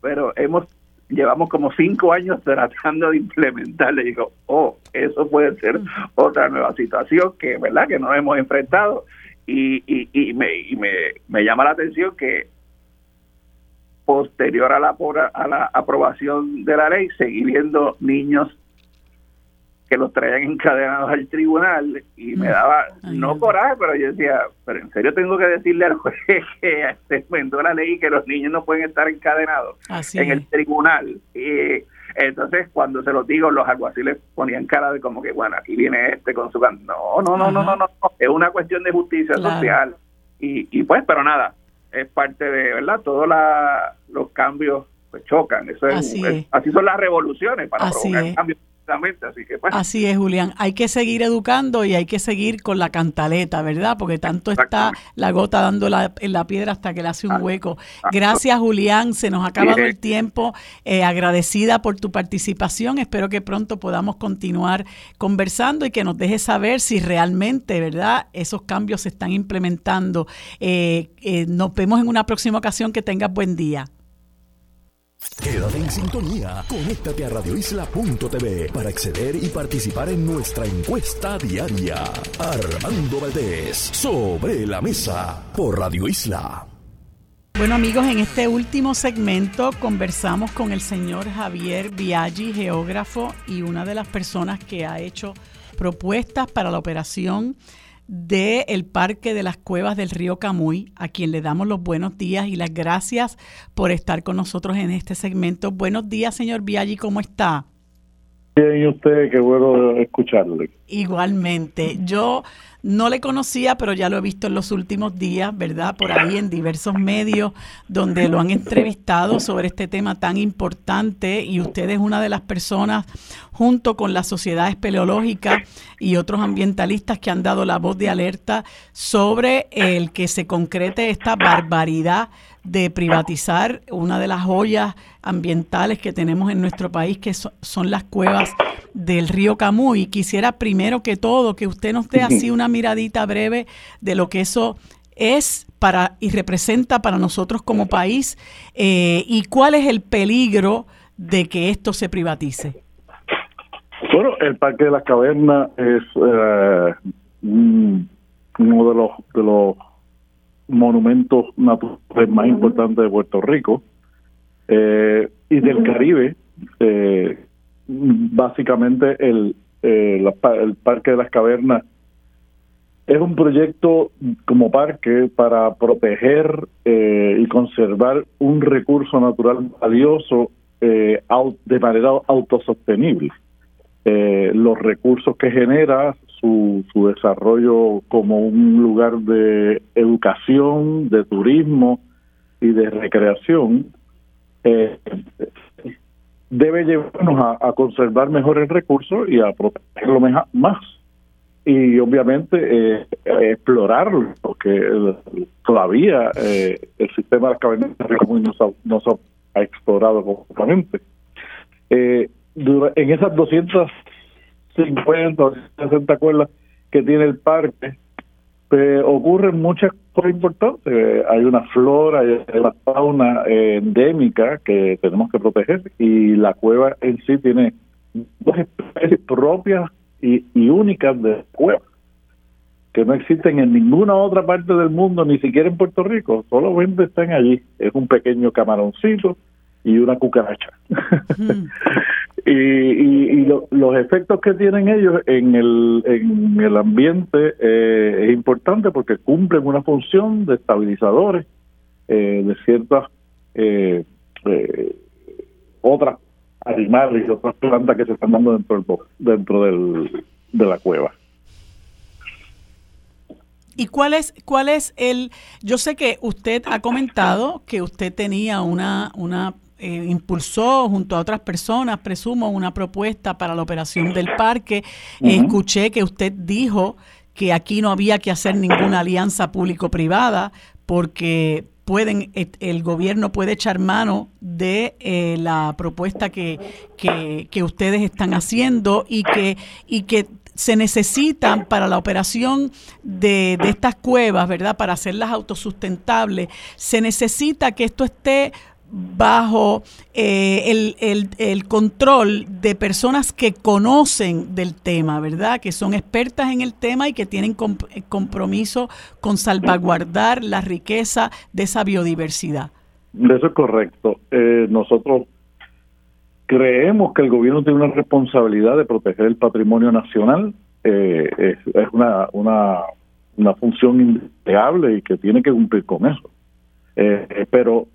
S6: pero hemos llevamos como cinco años tratando de implementarla. Y digo, oh, eso puede ser otra nueva situación que, ¿verdad?, que nos hemos enfrentado. Y, y, y, me, y me, me llama la atención que posterior a la, a la aprobación de la ley, seguí viendo niños que los traían encadenados al tribunal y me mm. daba, no coraje, pero yo decía, pero en serio tengo que decirle al juez que se inventó la ley que los niños no pueden estar encadenados en el tribunal. Y entonces cuando se los digo, los alguaciles ponían cara de como que, bueno, aquí viene este con su... No, no, no, no, no, no, es una cuestión de justicia social. Y, y pues, pero nada, es parte de, ¿verdad? Todos los cambios pues chocan. Eso es, así, así son las revoluciones para provocar cambios
S3: Así es, Julián. Hay que seguir educando y hay que seguir con la cantaleta, ¿verdad? Porque tanto está la gota dando la, en la piedra hasta que le hace un hueco. Gracias, Julián. Se nos ha acabado el tiempo. Eh, agradecida por tu participación. Espero que pronto podamos continuar conversando y que nos dejes saber si realmente, ¿verdad? Esos cambios se están implementando. Eh, eh, nos vemos en una próxima ocasión. Que tengas buen día.
S2: Quédate en sintonía, conéctate a radioisla.tv para acceder y participar en nuestra encuesta diaria. Armando Valdés, sobre la mesa, por Radio Isla.
S3: Bueno amigos, en este último segmento conversamos con el señor Javier Biaggi, geógrafo y una de las personas que ha hecho propuestas para la operación del el Parque de las Cuevas del Río Camuy, a quien le damos los buenos días y las gracias por estar con nosotros en este segmento. Buenos días, señor Biaggi, ¿cómo está?
S7: Bien, y usted, qué bueno escucharle.
S3: Igualmente. Yo no le conocía, pero ya lo he visto en los últimos días, ¿verdad? Por ahí en diversos medios donde lo han entrevistado sobre este tema tan importante y usted es una de las personas junto con las sociedades peleológicas y otros ambientalistas que han dado la voz de alerta sobre el que se concrete esta barbaridad de privatizar una de las joyas ambientales que tenemos en nuestro país, que son las cuevas del río Camuy. Quisiera primero que todo que usted nos dé así una miradita breve de lo que eso es para y representa para nosotros como país eh, y cuál es el peligro de que esto se privatice.
S7: Bueno, el Parque de las Cavernas es eh, uno de los de los monumentos naturales más importantes de Puerto Rico eh, y del Caribe. Eh, básicamente el, eh, el Parque de las Cavernas es un proyecto como parque para proteger y conservar un recurso natural valioso de manera autosostenible. los recursos que genera su, su desarrollo como un lugar de educación, de turismo y de recreación, eh, debe llevarnos a, conservar mejor el recurso y a protegerlo más. Y obviamente eh, explorarlo, porque todavía eh, el sistema de las cavernas no no se ha explorado completamente. Eh, en esas 200 50 o 60 cuerdas que tiene el parque, pues, ocurren muchas cosas importantes. Hay una flora, hay una fauna eh, endémica que tenemos que proteger y la cueva en sí tiene dos especies propias y, únicas de cueva que no existen en ninguna otra parte del mundo, ni siquiera en Puerto Rico, solamente están allí. Es un pequeño camaroncito y una cucaracha. y, y, los efectos que tienen ellos en el, en el ambiente eh, es importante porque cumplen una función de estabilizadores eh, de ciertas eh, otras animales y otras plantas que se están dando dentro del, dentro del, de la cueva.
S3: ¿Y cuál es, cuál es el, yo sé que usted ha comentado que usted tenía una, una eh, impulsó junto a otras personas, presumo, una propuesta para la operación del parque. Escuché que usted dijo que aquí no había que hacer ninguna alianza público-privada porque pueden el gobierno puede echar mano de eh, la propuesta que, que, que, ustedes están haciendo y que y que se necesitan para la operación de, de estas cuevas, ¿verdad? Para hacerlas autosustentables, se necesita que esto esté bajo eh, el, el, control de personas que conocen del tema, ¿verdad? Que son expertas en el tema y que tienen eh, compromiso con salvaguardar la riqueza de esa biodiversidad.
S7: Eso es correcto. Eh, nosotros creemos que el gobierno tiene una responsabilidad de proteger el patrimonio nacional. es, una, una, una función indeseable y que tiene que cumplir con eso. pero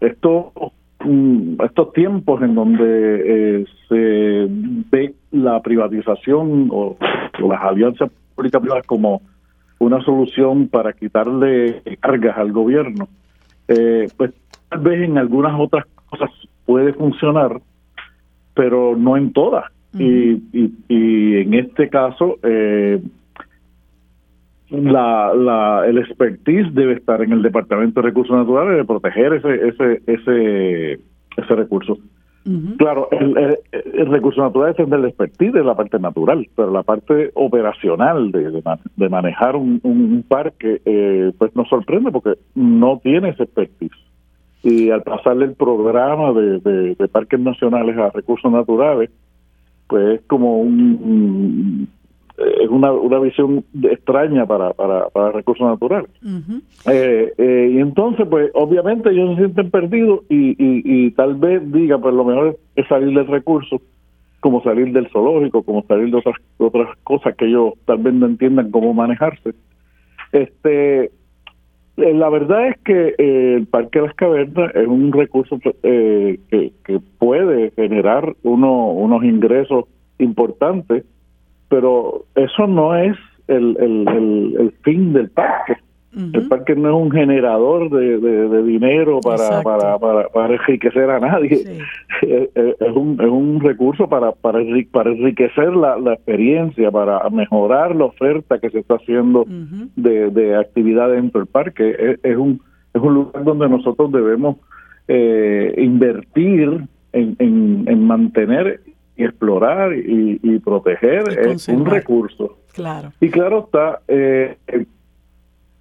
S7: mm, estos tiempos en donde eh, se ve la privatización o, las alianzas públicas privadas como una solución para quitarle cargas al gobierno, eh, pues tal vez en algunas otras cosas puede funcionar, pero no en todas. y, y, y, en este caso, eh, la, la, el expertise debe estar en el Departamento de Recursos Naturales de proteger ese ese ese ese recurso. Claro, el, el, recurso natural es el expertise de la parte natural, pero la parte operacional de, de, manejar un, un parque, eh, pues nos sorprende porque no tiene ese expertise. Y al pasarle el programa de, de parques nacionales a recursos naturales, pues es como un es una, una visión extraña para, para, para recursos naturales. Eh, eh, y entonces, pues obviamente ellos se sienten perdidos y, y, tal vez diga, pues lo mejor es salir del recurso, como salir del zoológico, como salir de otras, otras cosas que ellos tal vez no entiendan cómo manejarse. Este, la verdad es que el Parque de las Cavernas es un recurso que, que puede generar uno, unos ingresos importantes pero eso no es el, el, el, fin del parque. El parque no es un generador de, de, dinero para, para, para, enriquecer a nadie. Es, un, es un recurso para, para, para enriquecer la, la experiencia, para mejorar la oferta que se está haciendo de, de actividad dentro del parque. Es, un, es un lugar donde nosotros debemos eh, invertir en, en, en mantener y explorar y, proteger es un recurso.
S3: Claro.
S7: Y claro está, eh,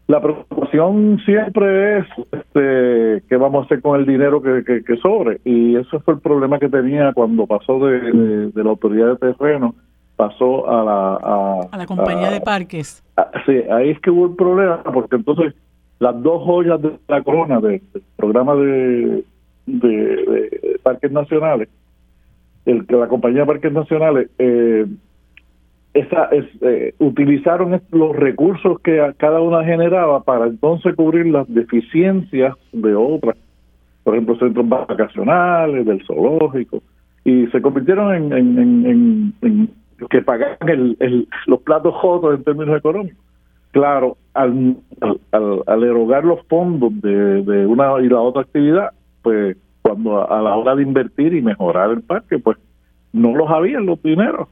S7: la preocupación siempre es este, qué vamos a hacer con el dinero que, que, sobre. Y eso fue el problema que tenía cuando pasó de, la autoridad de terreno, pasó a la...
S3: A, la compañía de parques.
S7: sí, ahí es que hubo el problema, porque entonces las dos joyas de la corona del programa de, de parques nacionales, el, la compañía de parques nacionales eh, esa, es, eh, utilizaron los recursos que cada una generaba para entonces cubrir las deficiencias de otras, por ejemplo, centros vacacionales, del zoológico, y se convirtieron en, en, en, que pagaban el, los platos jotos en términos económicos. Claro, al, al, al, erogar los fondos de una y la otra actividad, pues cuando a la hora de invertir y mejorar el parque, pues no los había los dineros.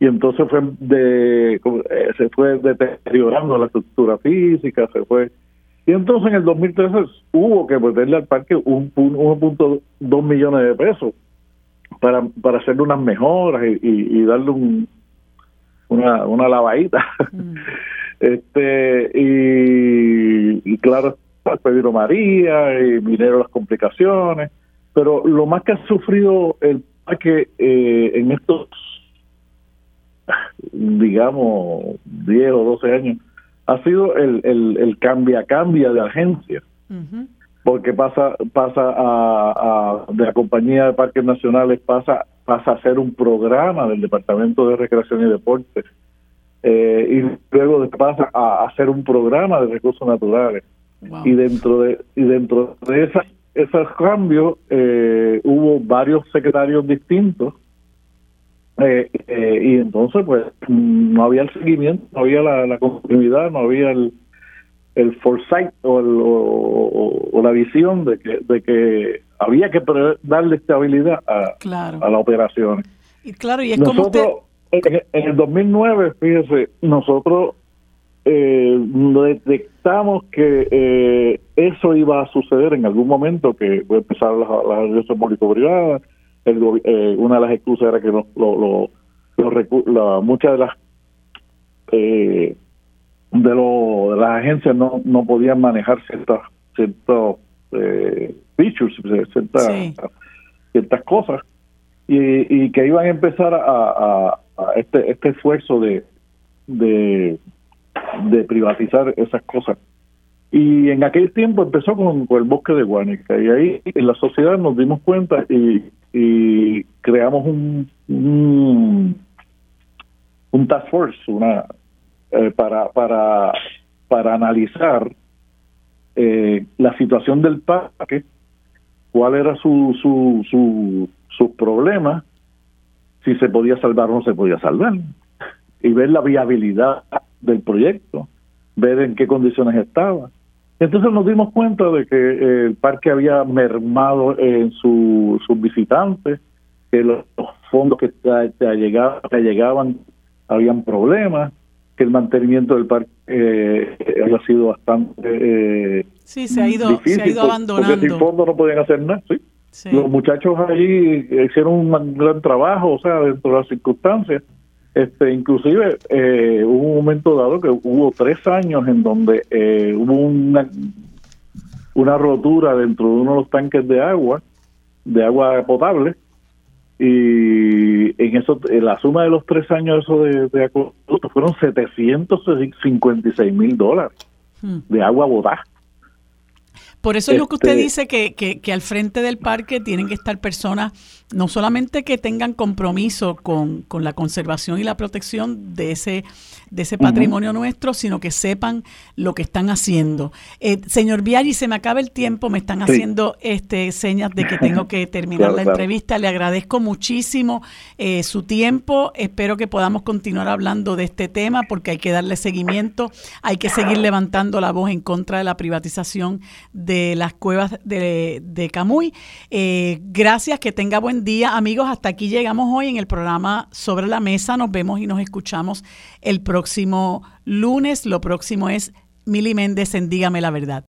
S7: Y entonces fue de, eh, se fue deteriorando la estructura física, se fue. Y entonces en el 2013 hubo que meterle al parque un 1.2 millones de pesos para, para hacerle unas mejoras y, darle un, una, una lavadita. Mm. este y, y claro, Pedro María y vinieron las complicaciones, pero lo más que ha sufrido el que eh, en estos, digamos, 10 o 12 años, ha sido el, el, el cambia-cambia de agencia. porque pasa pasa a, de la compañía de parques nacionales pasa pasa a ser un programa del departamento de recreación y deportes eh, y luego pasa a hacer un programa de recursos naturales y dentro de y dentro de esas esos cambios eh, hubo varios secretarios distintos eh, eh, y entonces pues no había el seguimiento, no había la, continuidad, no había el, el foresight o, o, la visión de que, de que había que darle estabilidad a, a la operación.
S3: Y claro, y es
S7: nosotros, en, el 2009, fíjese, nosotros eh, detectamos que eh, eso iba a suceder en algún momento, que a empezar las, las alianzas público-privadas, eh, una de las excusas era que lo, lo, lo, muchas de las eh, de, lo, las agencias no, no podían manejar ciertas ciertos eh, features, ciertas, ciertas cosas y, y que iban a empezar a, a, este este esfuerzo de, de de privatizar esas cosas. Y en aquel tiempo empezó con, el bosque de Guanica y ahí en la sociedad nos dimos cuenta y y creamos un, un, task force una eh, para para para analizar eh, la situación del parque cuál era su su su sus problemas si se podía salvar o no se podía salvar y ver la viabilidad del proyecto ver en qué condiciones estaba. Entonces nos dimos cuenta de que eh, el parque había mermado en sus visitantes, que los, fondos que te, llegaban, llegaban habían problemas, que el mantenimiento del parque eh, había sido bastante
S3: eh, sí se ha ido se ha ido abandonando.
S7: porque sin fondos no podían hacer nada ¿sí? los muchachos allí hicieron un gran trabajo o sea dentro de las circunstancias este, inclusive eh, hubo un momento dado que hubo tres años en donde eh, hubo una, una rotura dentro de uno de los tanques de agua, de agua potable, y en eso, en la suma de los tres años eso de, de fueron 756 mil dólares hmm. de agua botada.
S3: Por eso es lo que usted este dice que, que, que, al frente del parque tienen que estar personas no solamente que tengan compromiso con, con, la conservación y la protección de ese, de ese patrimonio nuestro, sino que sepan lo que están haciendo. Eh, señor Viaggi, se me acaba el tiempo, me están haciendo este señas de que tengo que terminar la entrevista. Le agradezco muchísimo eh, su tiempo. Espero que podamos continuar hablando de este tema porque hay que darle seguimiento, hay que seguir levantando la voz en contra de la privatización de las cuevas de, de Camuy. Eh, gracias, que tenga día, amigos. Hasta aquí llegamos hoy en el programa Sobre la Mesa. Nos vemos y nos escuchamos el próximo lunes. Lo próximo es Mili Méndez en Dígame la Verdad.